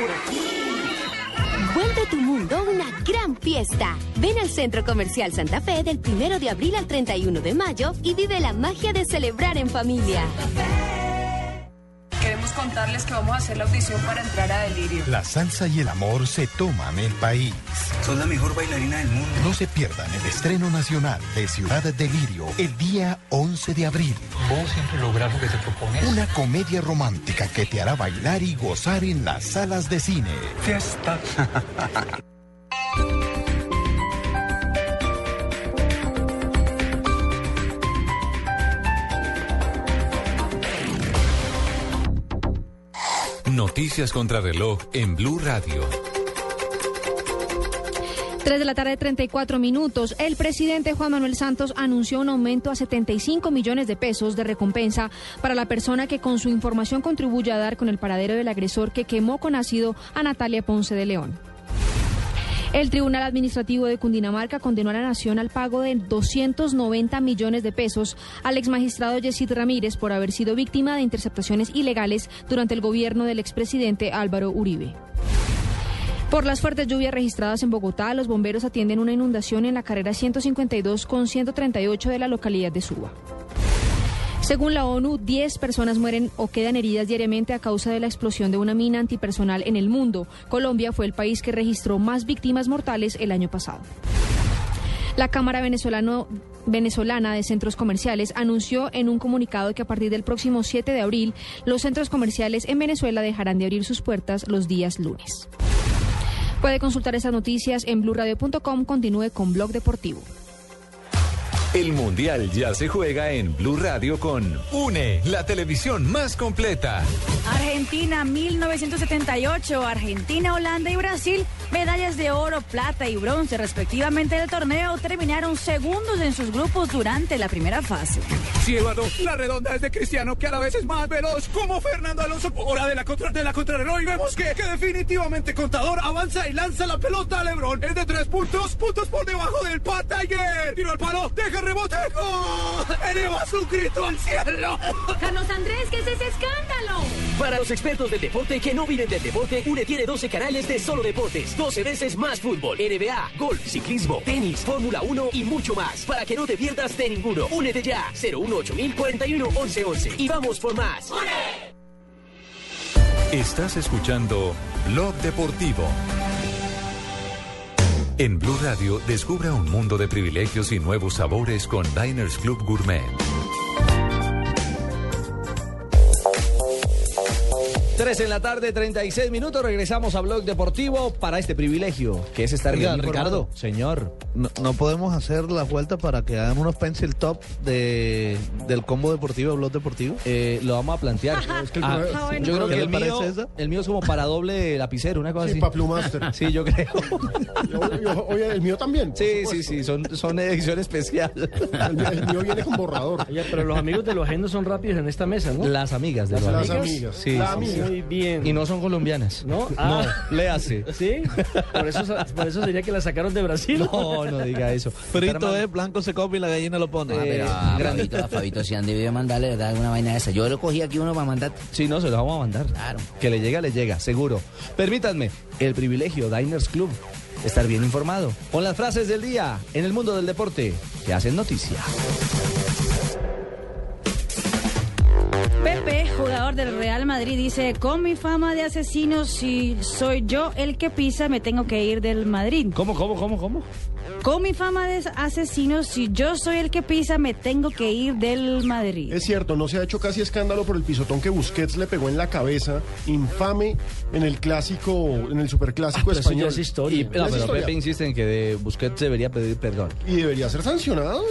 Por aquí. Vuelve tu mundo una gran fiesta. Ven al Centro Comercial Santa Fe del 1 de abril al 31 de mayo y vive la magia de celebrar en familia. Queremos contarles que vamos a hacer la audición para entrar a Delirio. La salsa y el amor se toman el país. Son la mejor bailarina del mundo. No se pierdan el estreno nacional de Ciudad Delirio el día 11 de abril. Vos siempre logras lo que te propones. Una comedia romántica que te hará bailar y gozar en las salas de cine. Fiesta. Noticias contra reloj en Blue Radio. 3 de la tarde, 34 minutos. El presidente Juan Manuel Santos anunció un aumento a 75 millones de pesos de recompensa para la persona que con su información contribuya a dar con el paradero del agresor que quemó con ácido a Natalia Ponce de León. El Tribunal Administrativo de Cundinamarca condenó a la Nación al pago de 290 millones de pesos al exmagistrado Yesid Ramírez por haber sido víctima de interceptaciones ilegales durante el gobierno del expresidente Álvaro Uribe. Por las fuertes lluvias registradas en Bogotá, los bomberos atienden una inundación en la carrera 152 con 138 de la localidad de Suba. Según la ONU, 10 personas mueren o quedan heridas diariamente a causa de la explosión de una mina antipersonal en el mundo. Colombia fue el país que registró más víctimas mortales el año pasado. La Cámara Venezolano, Venezolana de Centros Comerciales anunció en un comunicado que a partir del próximo 7 de abril los centros comerciales en Venezuela dejarán de abrir sus puertas los días lunes. Puede consultar estas noticias en blurradio.com. Continúe con Blog Deportivo. El Mundial ya se juega en Blue Radio con UNE, la televisión más completa. Argentina 1978, Argentina, Holanda y Brasil, medallas de oro, plata y bronce respectivamente del torneo, terminaron segundos en sus grupos durante la primera fase. Sí, Eduardo, la redonda es de Cristiano, que a la vez es más veloz, como Fernando Alonso. Hora de la contra de la contrarreloj y vemos que, que definitivamente Contador avanza y lanza la pelota a Lebron. Es de tres puntos, puntos por debajo del Pat Tiger. Tiro al palo, deja rebote. ¡Gol! Eleva su grito al cielo. Carlos Andrés, ¿qué es ese escándalo? Para los expertos del deporte que no viven del deporte, UNE tiene 12 canales de solo deportes, 12 veces más fútbol, NBA, golf, ciclismo, tenis, Fórmula 1 y mucho más. Para que no te pierdas de ninguno. Únete ya, 018 41 1111 y vamos por más. Estás escuchando Blog Deportivo. En Blue Radio, descubra un mundo de privilegios y nuevos sabores con Diners Club Gourmet. 3 en la tarde, 36 minutos. Regresamos a Blog Deportivo para este privilegio, que es estar Oiga, bien informado. Ricardo. Señor. No, no podemos hacer la vuelta para que hagan unos pencil top de, del combo deportivo, blog deportivo. Eh, lo vamos a plantear. Ah, yo creo ¿Qué que el mío, esa? el mío es como para doble lapicero, una cosa Sí, así. pa' Plumaster. Sí, yo creo. Oye, el mío también. Sí, sí, sí, son, son edición especial. El, mío- el mío viene con borrador. Oye, pero los amigos de los ajenos son rápidos en esta mesa, ¿no? Las amigas de Las los amigas. amigos. Sí, La sí, amiga. sí. Muy bien. Y no son colombianas. ¿No? Ah. No, léase. ¿Sí? Por eso, por eso sería que la sacaron de Brasil. No, no diga eso. Frito es, blanco se copia y la gallina lo pone. Ah, pero a Fabito, a Fabito si han debido mandarle, ¿verdad? Alguna vaina de esa. Yo lo cogí aquí uno para mandar. Sí, no, se lo vamos a mandar. Claro. Que le llega, le llega, seguro. Permítanme, el privilegio Diners Club. Estar bien informado. Con las frases del día en el mundo del deporte que hacen noticia. Pepe, jugador del Real Madrid, dice, con mi fama de asesino, si soy yo el que pisa, me tengo que ir del Madrid. ¿Cómo, cómo, cómo, cómo? Con mi fama de asesino, si yo soy el que pisa, me tengo que ir del Madrid. Es cierto, no se ha hecho casi escándalo por el pisotón que Busquets le pegó en la cabeza, infame, en el clásico, en el superclásico pero eso ya español. es historia. Y, no, es pero historia. Pepe insiste en que de Busquets debería pedir perdón. Y debería ser sancionado.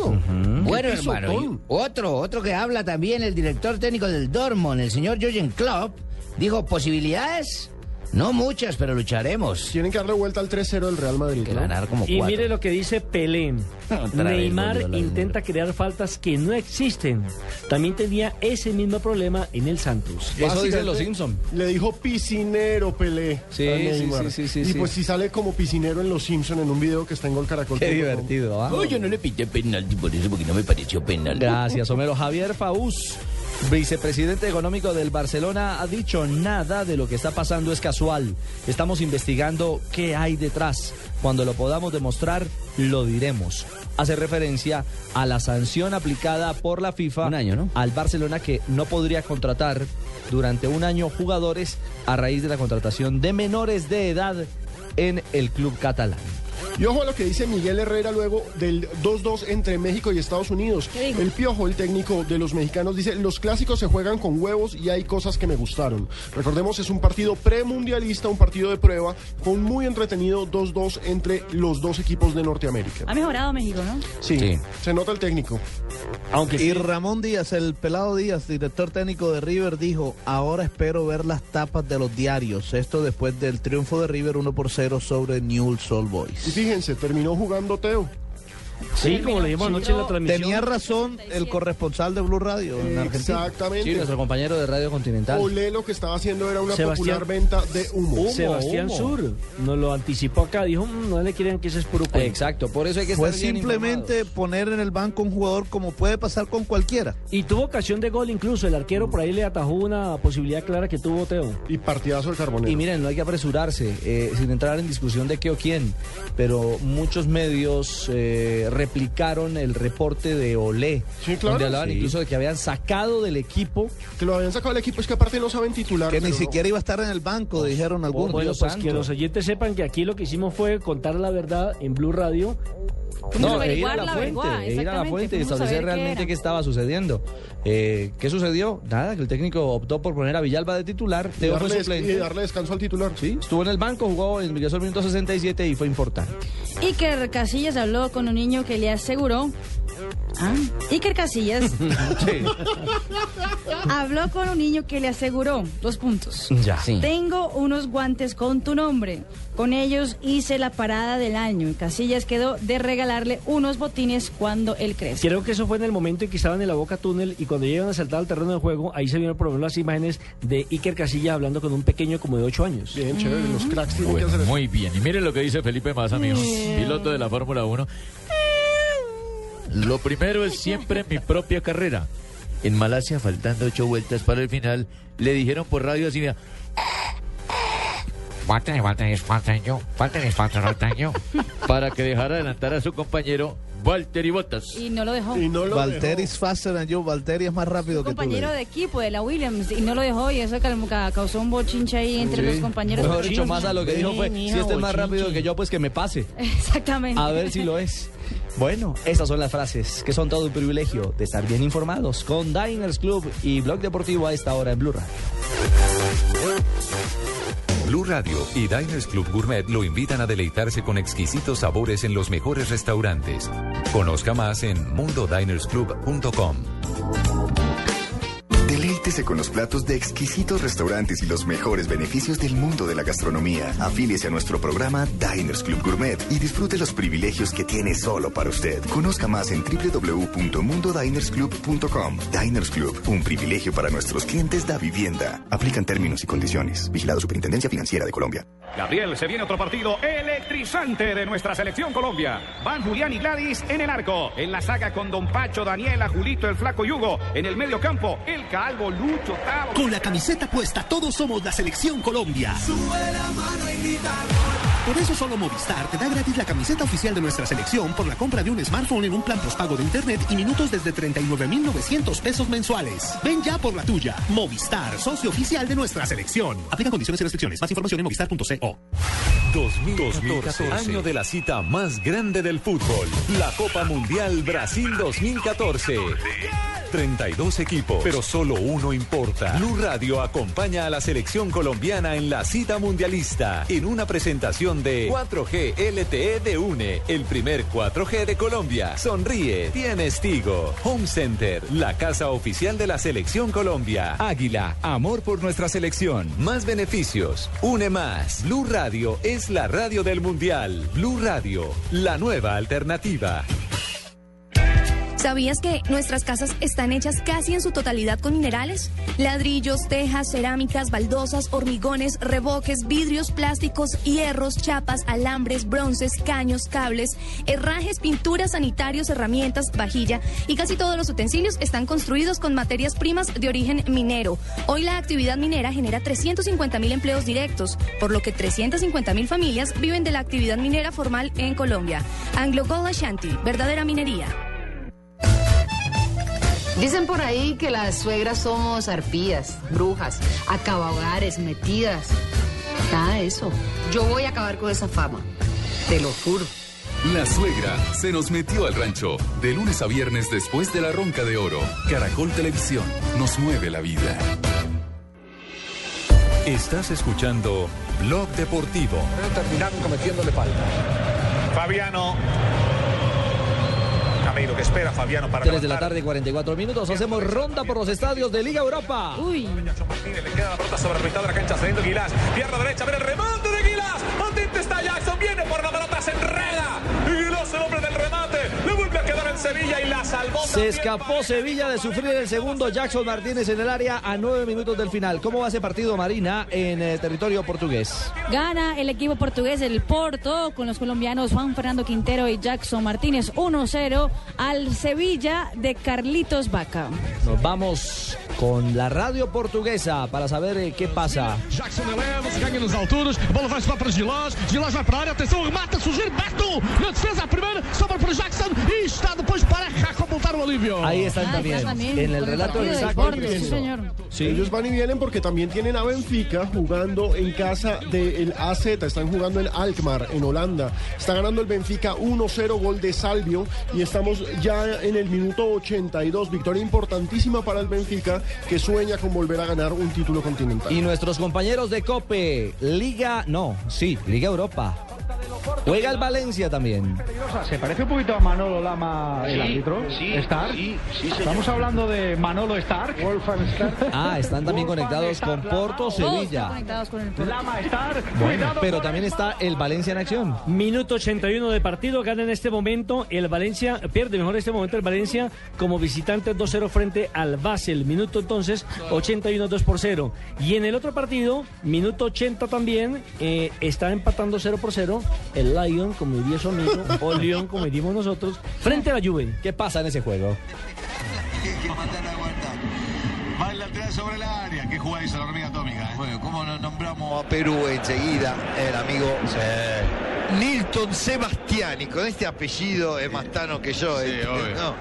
Bueno, hermano, otro, otro que habla también, el director técnico del Dortmund, el señor Jürgen Klopp, dijo, ¿posibilidades? No muchas, pero lucharemos. Tienen que darle vuelta al 3-0 del Real Madrid. Que ¿no? ganar como Y mire lo que dice Pelé. Neymar intenta crear faltas que no existen. También tenía ese mismo problema en el Santos. Eso dicen los Simpson. Le dijo piscinero Pelé. Sí, a sí, Neymar. sí, sí, sí, Y sí. pues si sale como piscinero en los Simpson en un video que está en Gol Caracol. Qué divertido, ¿ah? No, yo no le pité penalti por eso, porque no me pareció penal. Gracias, Homero. Javier Faús, vicepresidente económico del Barcelona, ha dicho nada de lo que está pasando es casual. Estamos investigando qué hay detrás. Cuando lo podamos demostrar, lo diremos. Hace referencia a la sanción aplicada por la FIFA Un año, ¿no? al Barcelona que no podría contratar durante un año jugadores a raíz de la contratación de menores de edad en el club catalán. Y ojo a lo que dice Miguel Herrera luego del 2-2 entre México y Estados Unidos. El piojo, el técnico de los mexicanos, dice, los clásicos se juegan con huevos y hay cosas que me gustaron. Recordemos, es un partido premundialista, un partido de prueba, fue un muy entretenido 2-2 entre los dos equipos de Norteamérica. Ha mejorado México, ¿no? Sí, Sí. se nota el técnico. Aunque Y Ramón Díaz, el pelado Díaz, director técnico de River, dijo, ahora espero ver las tapas de los diarios. Esto después del triunfo de River 1 por 0 sobre Newell's Old Y Boys. Fíjense, terminó jugando Teo. Sí, como le dijimos anoche en la transmisión. Tenía razón el corresponsal de Blue Radio en Argentina. Exactamente. Sí, nuestro compañero de Radio Continental. Olé lo que estaba haciendo era una Sebastián- popular venta de humo. Sebastián humo. Sur nos lo anticipó acá. Dijo, "Mm, no le quieren que ese es puro cuento". Exacto, por eso hay que Fue estar bien simplemente poner en el banco un jugador como puede pasar con cualquiera. Y tuvo ocasión de gol incluso. El arquero por ahí le atajó una posibilidad clara que tuvo Teo. Y partidazo de Carbonero. Y miren, no hay que apresurarse, eh, sin entrar en discusión de qué o quién, pero muchos medios eh, replicaron el reporte de Olé, Sí, claro. donde hablaban Sí. incluso de que habían sacado del equipo. Que lo habían sacado del equipo, es que aparte no saben titular. Que ni no. siquiera iba a estar en el banco, dijeron algunos. Bueno, Dios pues santo. que los oyentes sepan que aquí lo que hicimos fue contar la verdad en Blue Radio. No, e ir a la la fuente, verdad, e ir a la fuente y establecer qué realmente qué estaba sucediendo. Eh, ¿Qué sucedió? Nada, que el técnico optó por poner a Villalba de titular, Y Teo darle, des- y suplente. darle descanso al titular. Sí, estuvo en el banco, jugó, ingresó al minuto 67 y fue importante. Iker Casillas habló con un niño que le aseguró. Ah, Iker Casillas habló con un niño que le aseguró dos puntos. Ya. Sí. Tengo unos guantes con tu nombre. Con ellos hice la parada del año. Casillas quedó de regalarle unos botines cuando él crece. Creo que eso fue en el momento en que estaban en la boca túnel y cuando llegan a saltar al terreno de juego, ahí se vieron por lo menos las imágenes de Iker Casillas hablando con un pequeño como de 8 años. Bien, chévere. Los cracks tienen que Bueno, hacer eso. muy bien. Y miren lo que dice Felipe Massa, amigos, piloto de la Fórmula 1. Lo primero es siempre mi propia carrera. En Malasia, faltando ocho vueltas para el final, le dijeron por radio así, mira, faltan, faltan, faltan yo, faltan, faltan, faltan yo, para que dejara adelantar a su compañero Valtteri Bottas. Y no lo dejó. Valtteri is faster than you. Valtteri es más rápido que tú. compañero de equipo de la Williams y no lo dejó y eso causó un bochinche ahí entre Sí. los compañeros. Mejor dicho, más a lo que dijo fue, si este es más rápido que yo, pues que me pase. Exactamente. A ver si lo es. Bueno, esas son las frases que son todo un privilegio de estar bien informados con Diners Club y Blog Deportivo a esta hora en Blue Radio. Blue Radio y Diners Club Gourmet lo invitan a deleitarse con exquisitos sabores en los mejores restaurantes. Conozca más en mundodinersclub.com. Con los platos de exquisitos restaurantes y los mejores beneficios del mundo de la gastronomía. Afíliese a nuestro programa Diners Club Gourmet y disfrute los privilegios que tiene solo para usted. Conozca más en www.mundodinersclub.com. Diners Club, un privilegio para nuestros clientes da vivienda. Aplican términos y condiciones. Vigilado Superintendencia Financiera de Colombia. Gabriel, se viene otro partido electrizante de nuestra selección Colombia. Van Julián y Gladys en el arco. En la saga con Don Pacho, Daniela, Julito, el Flaco Yugo. En el medio campo, el Calvo, Lucho, Tavo. Con la camiseta puesta, todos somos la selección Colombia. Por eso solo Movistar te da gratis la camiseta oficial de nuestra selección por la compra de un smartphone en un plan postpago de internet y minutos desde 39,900 pesos mensuales. Ven ya por la tuya. Movistar, socio oficial de nuestra selección. Aplica condiciones y restricciones. Más información en movistar.co. 2014, año de la cita más grande del fútbol, la Copa Mundial Brasil 2014. 32 equipos, pero solo uno importa. Blue Radio acompaña a la selección colombiana en la cita mundialista en una presentación de 4G LTE de UNE, el primer 4G de Colombia. Sonríe, tienes Tigo. Home Center, la casa oficial de la selección Colombia. Águila, amor por nuestra selección. Más beneficios, une más. Blue Radio es la radio del mundial. Blue Radio, la nueva alternativa. ¿Sabías que nuestras casas están hechas casi en su totalidad con minerales? Ladrillos, tejas, cerámicas, baldosas, hormigones, reboques, vidrios, plásticos, hierros, chapas, alambres, bronces, caños, cables, herrajes, pinturas, sanitarios, herramientas, vajilla y casi todos los utensilios están construidos con materias primas de origen minero. Hoy la actividad minera genera 350 mil empleos directos, por lo que 350 mil familias viven de la actividad minera formal en Colombia. Anglo Gold Ashanti, verdadera minería. Dicen por ahí que las suegras somos arpías, brujas, acabahogares, metidas. Nada de eso. Yo voy a acabar con esa fama. Te lo juro. La suegra se nos metió al rancho. De lunes a viernes después de la ronca de oro. Caracol Televisión nos mueve la vida. Estás escuchando Blog Deportivo. Terminaron cometiéndole falta. Fabiano. Camilo, que espera Fabiano para 3 de la tarde, 44 minutos. Hacemos ronda por los estadios de Liga Europa. Uy. Le queda la pelota sobre la mitad de la cancha, saliendo Guilás. Pierna derecha, viene el remate de Guilás. Sevilla y la salvó. Se escapó Sevilla de sufrir el segundo Jackson Martínez en el área a nueve minutos del final. ¿Cómo va ese partido, Marina, en eh, territorio portugués? Gana el equipo portugués del Porto con los colombianos Juan Fernando Quintero y Jackson Martínez 1-0 al Sevilla de Carlitos Vaca. Nos vamos con la radio portuguesa para saber eh, qué pasa. Jackson eleva, se ganha nas alturas, a bola vai para Gilás, Gilás vai para a área, atenção, remata, surgir, Beto, na defesa a primeira, sobra para Jackson e está depois para Jaco voltar o alívio. Ahí están también, en el relato del exacto. Sí, ellos van y vienen porque también tienen a Benfica jugando en casa del AZ, están jugando en Alkmaar, en Holanda. Está ganando el Benfica 1-0, gol de Salvio, y estamos ya en el minuto 82. Victoria importantísima para el Benfica, que sueña con volver a ganar un título continental. Y nuestros compañeros de Cope, Liga, no, sí, Liga Europa. Juega el Valencia también. Se parece un poquito a Manolo Lama, el árbitro. sí, Stark. sí, sí, señor. Estamos hablando de Manolo Stark. Wolfgang Stark. Ah, están también conectados con Porto, Sevilla. Lama Stark. Bueno, pero también está el Valencia en acción. Minuto 81 de partido, gana en este momento el Valencia, pierde mejor en este momento el Valencia como visitante 2-0 frente al Basel. Minuto entonces 81 2 por 0. Y en el otro partido, minuto 80 también, eh, está empatando 0 por 0 el Lion, como diría su amigo, o León, como diríamos nosotros, frente a la ¿Qué pasa en ese juego? sobre el área. ¿Qué jugada hizo la hormiga atómica? Bueno, ¿cómo nos nombramos a Perú enseguida? El amigo Nilton Sebastiani, con este apellido es más tano que yo. eh. No.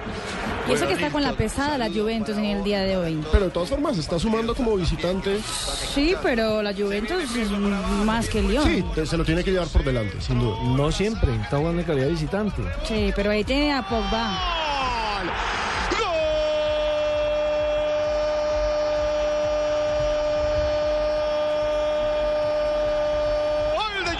Y eso que está con la pesada la Juventus en el día de hoy. Pero de todas formas, está sumando como visitante. Sí, pero la Juventus es más que el Lyon. Sí, se lo tiene que llevar por delante, sin duda. No siempre, está jugando en calidad de visitante. Sí, pero ahí tiene a Pogba. Gol de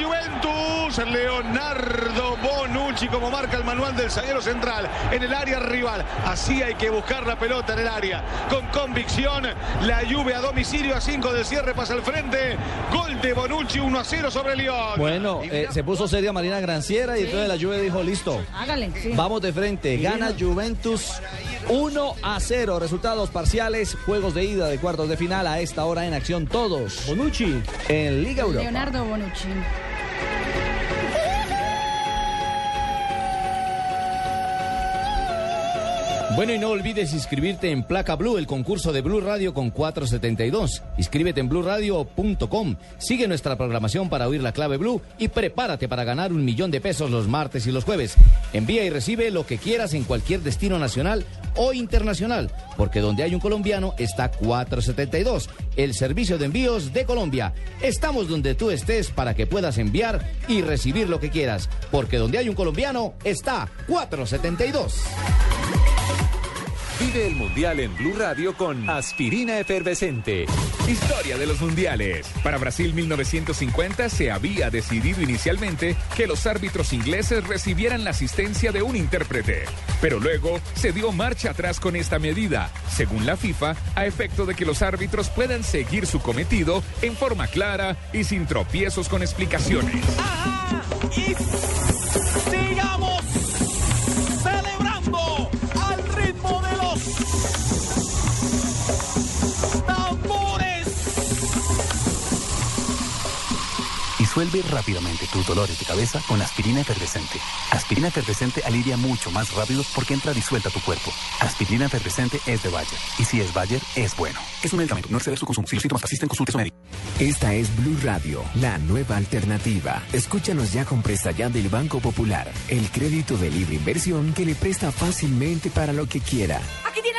Leonardo Bonucci como marca el manual del zaguero central en el área rival. Así hay que buscar la pelota en el área. Con convicción, la Juve a domicilio a 5 del cierre pasa al frente. Gol de Bonucci 1 a 0 sobre León. Bueno, eh, se puso seria Marina Granciera y entonces la Juve dijo, listo, Hágale, sí. vamos de frente. Gana Juventus 1 a 0. Resultados parciales, juegos de ida de cuartos de final a esta hora en acción todos. Bonucci. En Liga Europa. Leonardo Bonucci. Bueno, y no olvides inscribirte en Placa Blue, el concurso de Blue Radio con 472. Inscríbete en bluradio.com. Sigue nuestra programación para oír la clave Blue y prepárate para ganar un millón de pesos los martes y los jueves. Envía y recibe lo que quieras en cualquier destino nacional o internacional, porque donde hay un colombiano está 472, el servicio de envíos de Colombia. Estamos donde tú estés para que puedas enviar y recibir lo que quieras, porque donde hay un colombiano está 472. Vive el Mundial en Blue Radio con Aspirina Efervescente. Historia de los mundiales. Para Brasil 1950 se había decidido inicialmente que los árbitros ingleses recibieran la asistencia de un intérprete. Pero luego se dio marcha atrás con esta medida, según la FIFA, a efecto de que los árbitros puedan seguir su cometido en forma clara y sin tropiezos con explicaciones. Y Disuelve rápidamente tus dolores de cabeza con aspirina efervescente. Aspirina efervescente alivia mucho más rápido porque entra disuelta a tu cuerpo. Aspirina efervescente es de Bayer. Y si es Bayer, es bueno. Es un medicamento, no exceder su consumo. Si los síntomas persisten, consulte a su médico. Esta es Blue Radio, la nueva alternativa. Escúchanos ya con presta ya del Banco Popular, el crédito de libre inversión que le presta fácilmente para lo que quiera. Aquí tienen los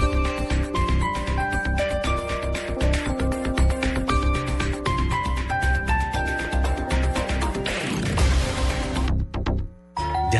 ¿Ya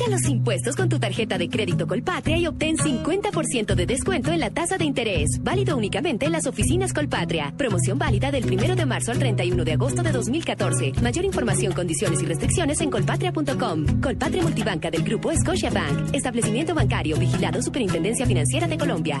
Paga los impuestos con tu tarjeta de crédito Colpatria y obtén 50% de descuento en la tasa de interés. Válido únicamente en las oficinas Colpatria. Promoción válida del 1 de marzo al 31 de agosto de 2014. Mayor información, condiciones y restricciones en colpatria.com. Colpatria Multibanca del Grupo Scotiabank. Establecimiento bancario vigilado Superintendencia Financiera de Colombia.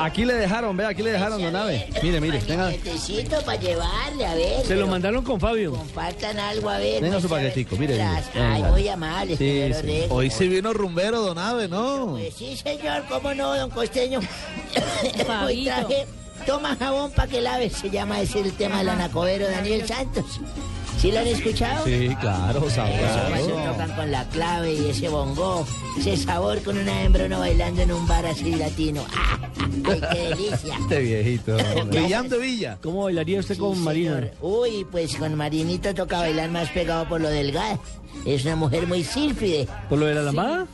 Aquí le dejaron, ve, aquí le dejaron, don Ave. Mire, mire, tenga, Necesito para llevarle, a ver. Se lo mandaron con Fabio. Compartan algo, a ver. tenga su muchas paquetico, mire. Ay, Venga. muy amable. Hoy sí vino rumbero, don Ave, ¿no? Pues sí, señor, cómo no, don Costeño. Hoy traje toma jabón para que laves, se llama ese el tema del anacobero Daniel Santos. ¿Sí lo han escuchado? Sí, claro, Eso cuando sabroso. tocan con la clave y ese bongo, ese sabor con una hembra uno bailando en un bar así latino. ¡Ah! ¡Ay, qué delicia! Este viejito. Brillante Villa. ¿Cómo bailaría usted con Marina? Uy, pues con Marinita toca bailar más pegado por lo delgada. Es una mujer muy sílfide. ¿Por lo de la lambada?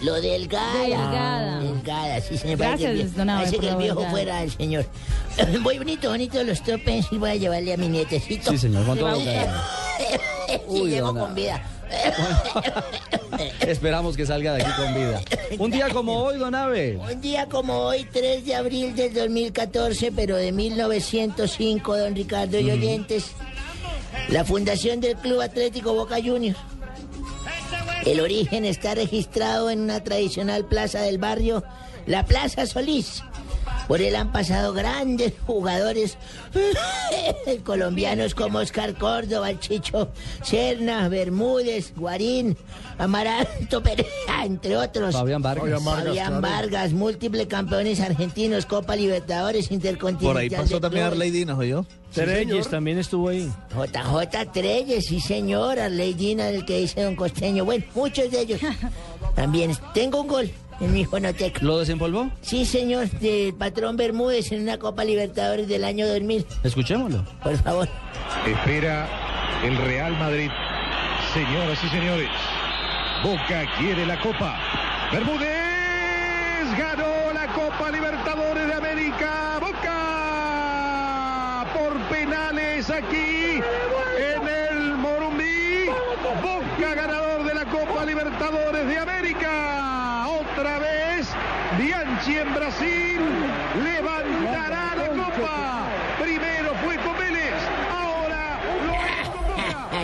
Lo delgada. Delgada. Delgada, sí, se me Gracias, parece que, don parece que el viejo delgada. fuera el señor. Muy bonito, bonito los topes y voy a llevarle a mi nietecito. Sí, señor, ¿cuánto Le Uy, llego don con vida. Esperamos que salga de aquí con vida. Un día como hoy, don Abe. Un día como hoy, 3 de abril del 2014, pero de 1905, don Ricardo y oyentes, la fundación del Club Atlético Boca Juniors. El origen está registrado en una tradicional plaza del barrio, la Plaza Solís. Por él han pasado grandes jugadores colombianos como Oscar Córdoba, el Chicho Serna, Bermúdez, Guarín, Amaranto Perea, entre otros. Fabián Vargas. Fabián Vargas, Fabián claro. Vargas, múltiples campeones argentinos, Copa Libertadores, Intercontinental. Por ahí pasó también. Arley Dinos, yo. Treyes también estuvo ahí. JJ Treyes, sí señor, Arley Dina, el que dice Don Costeño. Bueno, muchos de ellos. También tengo un gol en mi fonoteca. ¿Lo desempolvó? Sí, señor, del patrón Bermúdez en una Copa Libertadores del año 2000. Escuchémoslo. Por favor. Espera el Real Madrid. Señoras y señores, Boca quiere la Copa. Bermúdez ganó la Copa Libertadores de América. Boca por penales aquí en el Morumbí. Boca ganador de la Copa Libertadores de América. Otra vez. Bianchi en Brasil. Levantará la Copa. Primero fue con Vélez, ahora lo es con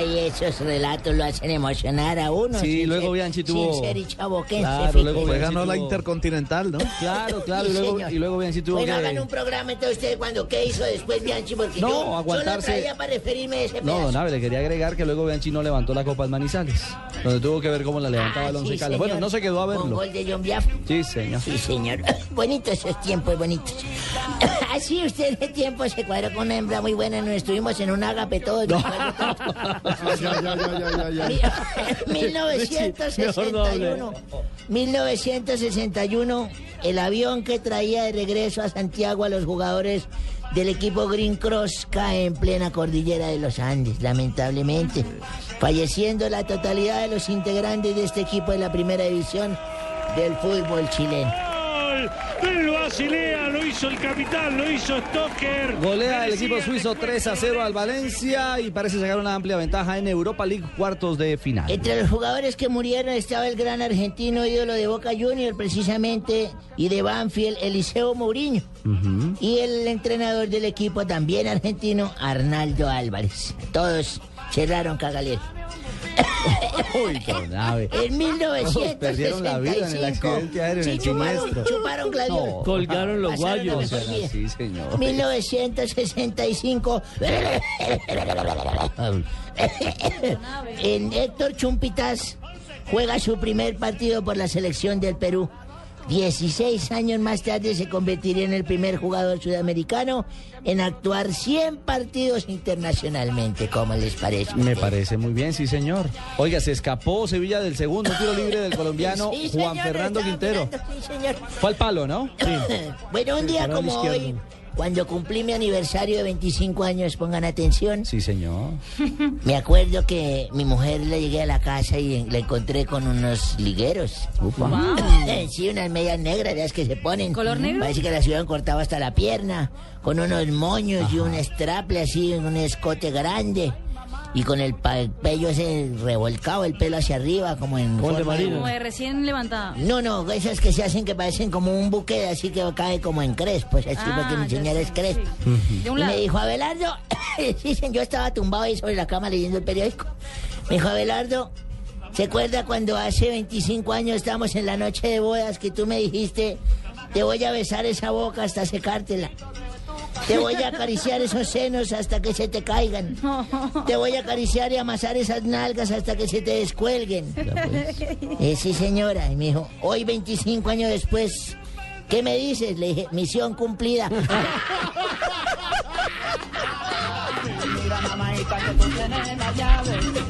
Ay, esos relatos lo hacen emocionar a uno. Sí, sin luego ser- Bianchi tuvo- Sin ser y chaboquense, Claro, luego Bianchi ganó la tuvo- Intercontinental, ¿no? Claro, claro, y luego, y luego Bianchi tuvo bueno, que... hagan un programa entonces ustedes cuando qué hizo después Bianchi, porque No, yo aguantarse- solo traía para referirme a ese No, pedazo. don Abe, le quería agregar que luego Bianchi no levantó la Copa en Manizales, donde tuvo que ver cómo la levantaba el Ah, Once sí, Caldas. Bueno, señor. no se quedó a Con verlo. gol de John Biaf. Sí, señor. Sí, señor. Bonitos esos tiempos, bonitos. Así usted de tiempo se cuadró con una hembra muy buena. Nos estuvimos en un agape todos. tanto. Ya, ya, ya, ya, ya, ya. Mi- 1961. 1961, el avión que traía de regreso a Santiago a los jugadores del equipo Green Cross cae en plena cordillera de los Andes, lamentablemente, falleciendo la totalidad de los integrantes de este equipo de la primera división del fútbol chileno. Del Basilea, lo hizo el capitán, lo hizo Stoker. Golea el equipo suizo 3 a 0 al Valencia y parece sacar una amplia ventaja en Europa League cuartos de final. Entre los jugadores que murieron estaba el gran argentino ídolo de Boca Junior, precisamente, y de Banfield, Eliseo Mourinho. Y el entrenador del equipo, también argentino, Arnaldo Álvarez. Todos cerraron cagalero. Uy, don. En 1965. Perdieron la vida en el accidente aéreo, en Sí, el chuparon, chuparon. No. Colgaron los guayos. Sí, señor. 1965. en Héctor Chumpitas juega su primer partido por la selección del Perú. 16 años más tarde se convertiría en el primer jugador sudamericano en actuar 100 partidos internacionalmente. ¿Cómo les parece? Me parece muy bien, sí, señor. Oiga, se escapó Sevilla del segundo tiro libre del colombiano Sí, Juan señor, Fernando Quintero. mirando, sí, señor. Fue al palo, ¿no? Bueno, un día como izquierdo. hoy, cuando cumplí mi aniversario de 25 años, pongan atención. Sí, señor. Me acuerdo que mi mujer le llegué a la casa y la encontré con unos ligueros. Upa. Sí, unas medias negras, las que se ponen. ¿Color negro? Parece que las hubieran cortado hasta la pierna, con unos moños y un straple así, un escote grande. Y con el pello ese revolcado, el pelo hacia arriba, como en de forma Marina. Como de recién levantada. No, no, esas que se hacen que parecen como un buque, así que cae como en crespos, así Ah, porque mi sé, es crespo. sí. De un Y lado. me dijo, Abelardo, señor, yo estaba tumbado ahí sobre la cama leyendo el periódico. Me dijo, Abelardo, ¿se acuerda cuando hace 25 años estábamos en la noche de bodas que tú me dijiste, te voy a besar esa boca hasta secártela? Te voy a acariciar esos senos hasta que se te caigan. Te voy a acariciar y amasar esas nalgas hasta que se te descuelguen. Pues. Sí, señora. Y me dijo, hoy 25 años después, ¿qué me dices? Le dije, misión cumplida.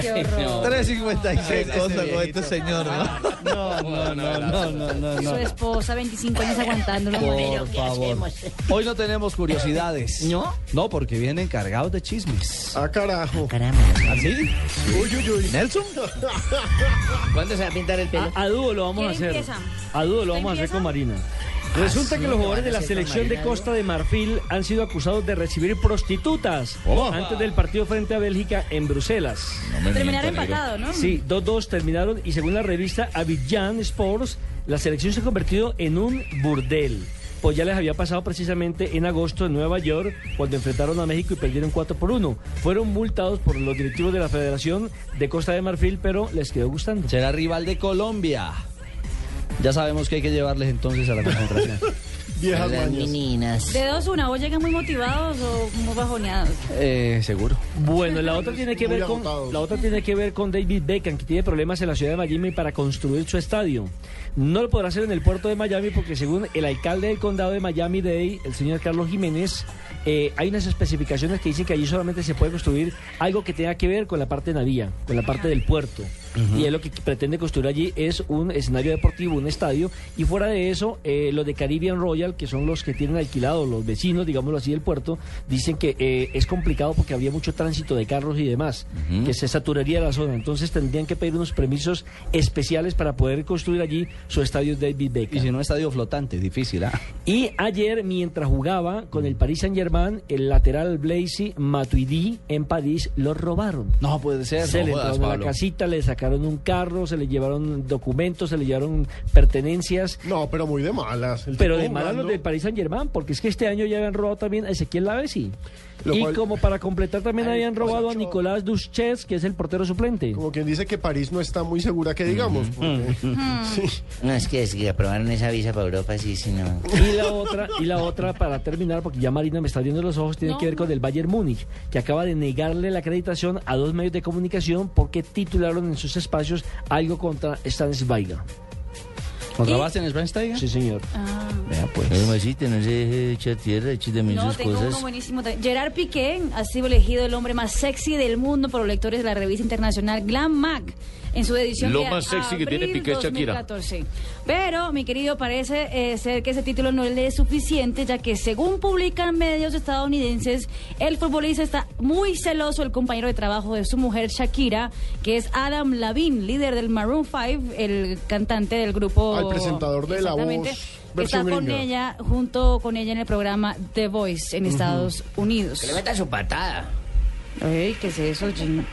Qué horror. 356 cosas con este señor, ¿no? No, no, no, no, no, no, Su no. esposa, 25 años aguantándolo. Por favor. Hoy no tenemos curiosidades. ¿No? No, porque vienen cargados de chismes. Ah, carajo. ¿Así? Uy, uy, uy. ¿Nelson? ¿Cuándo se va a pintar el pelo? A, dúo lo vamos a ¿Quién hacer. A dúo lo vamos a hacer con Marina. Resulta que los lo jugadores de la selección de Costa de Marfil han sido acusados de recibir prostitutas antes del partido frente a Bélgica en Bruselas. Terminaron empatados, ¿no? Sí, 2-2 terminaron y según la revista Abidjan Sports, la selección se ha convertido en un burdel. Pues ya les había pasado precisamente en agosto en Nueva York, cuando enfrentaron a México y perdieron 4 por 1. Fueron multados por los directivos de la Federación de Costa de Marfil, pero les quedó gustando. Será rival de Colombia. Ya sabemos que hay que llevarles entonces a la concentración. Viejas Las mañas. De dos, una, o llegan muy motivados o muy bajoneados. Eh, seguro. Bueno, la otra tiene que Muy ver con agotados. la otra tiene que ver con David Beckham, que tiene problemas en la ciudad de Miami para construir su estadio. No lo podrá hacer en el puerto de Miami porque según el alcalde del condado de Miami-Dade, el señor Carlos Jiménez, eh, hay unas especificaciones que dicen que allí solamente se puede construir algo que tenga que ver con la parte naviera, con la parte del puerto. Y él lo que pretende construir allí es un escenario deportivo, un estadio. Y fuera de eso, eh, los de Caribbean Royal, que son los que tienen alquilado, los vecinos, digámoslo así, del puerto, dicen que eh, es complicado porque habría mucho tránsito de carros y demás, que se saturaría la zona. Entonces tendrían que pedir unos permisos especiales para poder construir allí su estadio David Beckham. Y si no, estadio flotante, difícil, ¿ah? Y ayer, mientras jugaba con el Paris Saint-Germain, el lateral Blaise Matuidi en París lo robaron. No puede ser. Se no le jodas, la casita, le sacaron un carro, se le llevaron documentos, se le llevaron pertenencias. No, pero muy de malas. El Pero de malas los del Paris Saint-Germain, porque es que este año ya habían robado también a Ezequiel Lavesi. Lo Y cual- como para completar también Ay, habían pues, robado a. Nicolás Duches, que es el portero suplente. Como quien dice que París no está muy segura que digamos. porque- Sí. No, es que, es que aprobaron esa visa para Europa, sí, sí, no. Y la otra, y la otra para terminar, porque ya Marina me está viendo los ojos, tiene que ver con el Bayern Múnich, que acaba de negarle la acreditación a dos medios de comunicación porque titularon en sus espacios algo contra Stan Zweiger. ¿Contra ¿Y? Bastian Schweinsteiger? Sí, señor. Ah. Vea pues. Hermosita, no se deje echar tierra, eche también No, sus tengo uno cosas. buenísimo. también. Gerard Piqué ha sido elegido el hombre más sexy del mundo por los lectores de la revista internacional Glam Mag en su edición Lo de más sexy que tiene abril Piqué es Shakira. 2014. Pero, mi querido, parece eh, ser que ese título no le es suficiente, ya que según publican medios estadounidenses, el futbolista está muy celoso del compañero de trabajo de su mujer Shakira, que es Adam Lavin, líder del Maroon 5, el cantante del grupo... Al presentador de La Voz, que Está con gringa. ella, junto con ella en el programa The Voice en Estados Unidos. Que le meta su patada. Ey, ¿qué es eso, Gino?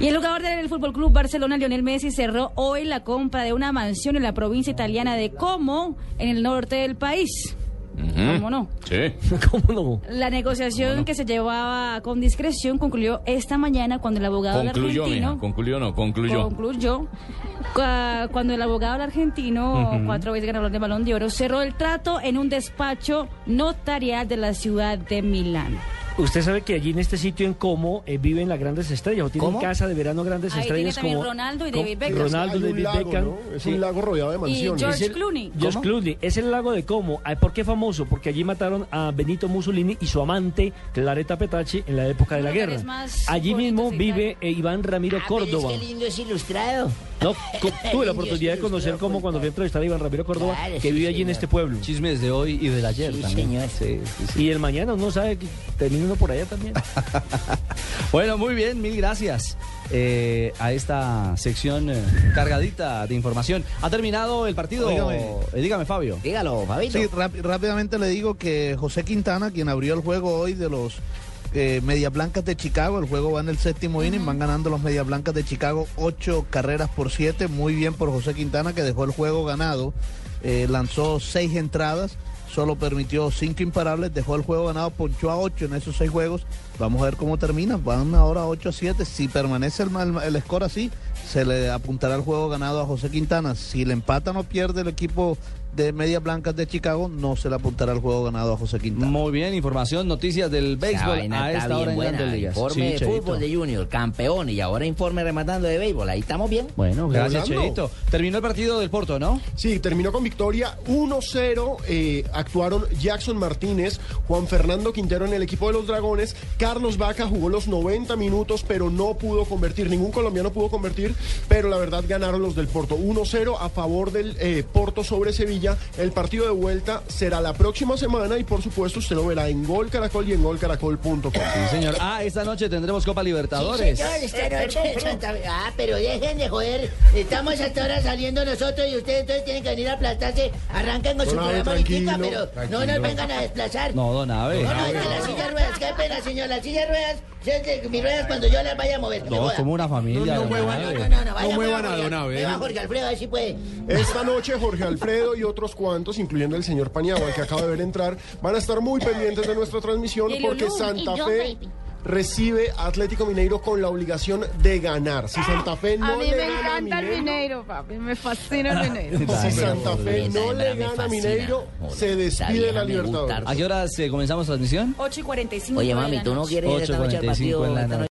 Y el jugador del Fútbol Club Barcelona, Lionel Messi, cerró hoy la compra de una mansión en la provincia italiana de Como, en el norte del país. ¿Cómo no? Sí. ¿Cómo no? La negociación que se llevaba con discreción concluyó esta mañana cuando el abogado Concluyó, argentino mija. Concluyó, no, concluyó. concluyó cua- cuando el abogado del argentino, cuatro veces ganador de Balón de Oro, cerró el trato en un despacho notarial de la ciudad de Milán. Usted sabe que allí en este sitio en Como eh, viven las grandes estrellas, o tienen ¿Cómo? casa de verano grandes Ahí tiene estrellas también como Ronaldo y David Beckham. Ronaldo, Hay un David lago, Beckham. ¿no? Es sí. un lago rodeado de mansiones. George Es el- Clooney. George ¿Cómo? Clooney. Es el lago de Como. Ah, ¿Por qué famoso? Porque allí mataron a Benito Mussolini y su amante, Clareta Petacci, en la época de la Uno de los guerra. más Allí mismo bonitos de vive eh, Iván Ramiro Ah, pero Córdoba. Es que lindo es ilustrado. No, tuve la oportunidad de conocer como cuando fui a entrevistar a Iván Ramiro Córdoba, Claro, que sí, vive allí en este pueblo. Chismes de hoy y del ayer Sí, también. señor. Sí, sí, sí. Y el mañana uno sabe que termina uno por allá también. Bueno, muy bien, mil gracias eh, a esta sección eh, cargadita de información. ¿Ha terminado el partido? Dígame. Eh, dígame, Fabio. Dígalo, Fabito. Sí, rápidamente le digo que José Quintana, quien abrió el juego hoy de los eh, Medias Blancas de Chicago, el juego va en el séptimo inning, van ganando los Medias Blancas de Chicago ocho carreras por siete, muy bien por José Quintana que dejó el juego ganado, eh, lanzó seis entradas, solo permitió cinco imparables, dejó el juego ganado, ponchó a ocho en esos seis juegos, vamos a ver cómo termina, van ahora 8 a 7, si permanece el, mal- el score así, se le apuntará el juego ganado a José Quintana, si le empatan o pierde el equipo de Medias Blancas de Chicago no se le apuntará el juego ganado a José Quintana. Muy bien, información, noticias del béisbol a está esta hora bien en buena. Grandes Ligas. Informe Sí, de Cheito. fútbol de Junior, campeón, y ahora informe rematando de béisbol. Ahí estamos bien. Bueno, gracias. Cheito. Terminó el partido del Porto, ¿no? Sí, terminó con victoria 1-0. eh, actuaron Jackson Martínez, Juan Fernando Quintero en el equipo de los Dragones. Carlos Vaca jugó los 90 minutos, pero no pudo convertir. Ningún colombiano pudo convertir, pero la verdad ganaron los del Porto. 1-0 a favor del eh, Porto sobre Sevilla. El partido de vuelta será la próxima semana y por supuesto usted lo verá en Gol Caracol y en golcaracol.com. Sí, señor. Ah, esta noche tendremos Copa Sí, Libertadores. señor, esta noche Santa Fe. Ah, pero dejen de joder. Estamos hasta ahora saliendo nosotros y ustedes entonces tienen que venir a aplastarse. Arrancan con su Abe, programa tranquilo, pero no nos vengan a desplazar. No, don Abe. No, no, es que la silla de ruedas, qué pena, señor. La silla de ruedas, es ruedas cuando yo las vaya a mover. No, somos una familia. No, muevan, no, no, no, No muevan mueva, a Don Abe, Mueva ¿eh? Jorge Alfredo, a ver si puede. Esta noche Jorge Alfredo y otros cuantos, incluyendo el señor Paniagua, que acaba de ver entrar, van a estar muy pendientes de nuestra transmisión porque Santa Fe. Recibe a Atlético Mineiro con la obligación de ganar. Si Santa Fe no a mí le me gana a encanta el Mineiro, papi. Me fascina el Mineiro. si Santa Fe no le gana a. Mineiro, se despide de la Libertadores. ¿A qué horas eh, comenzamos transmisión? 8 y 45. Oye, mami, la tú no quieres esta noche al 8:45 partido.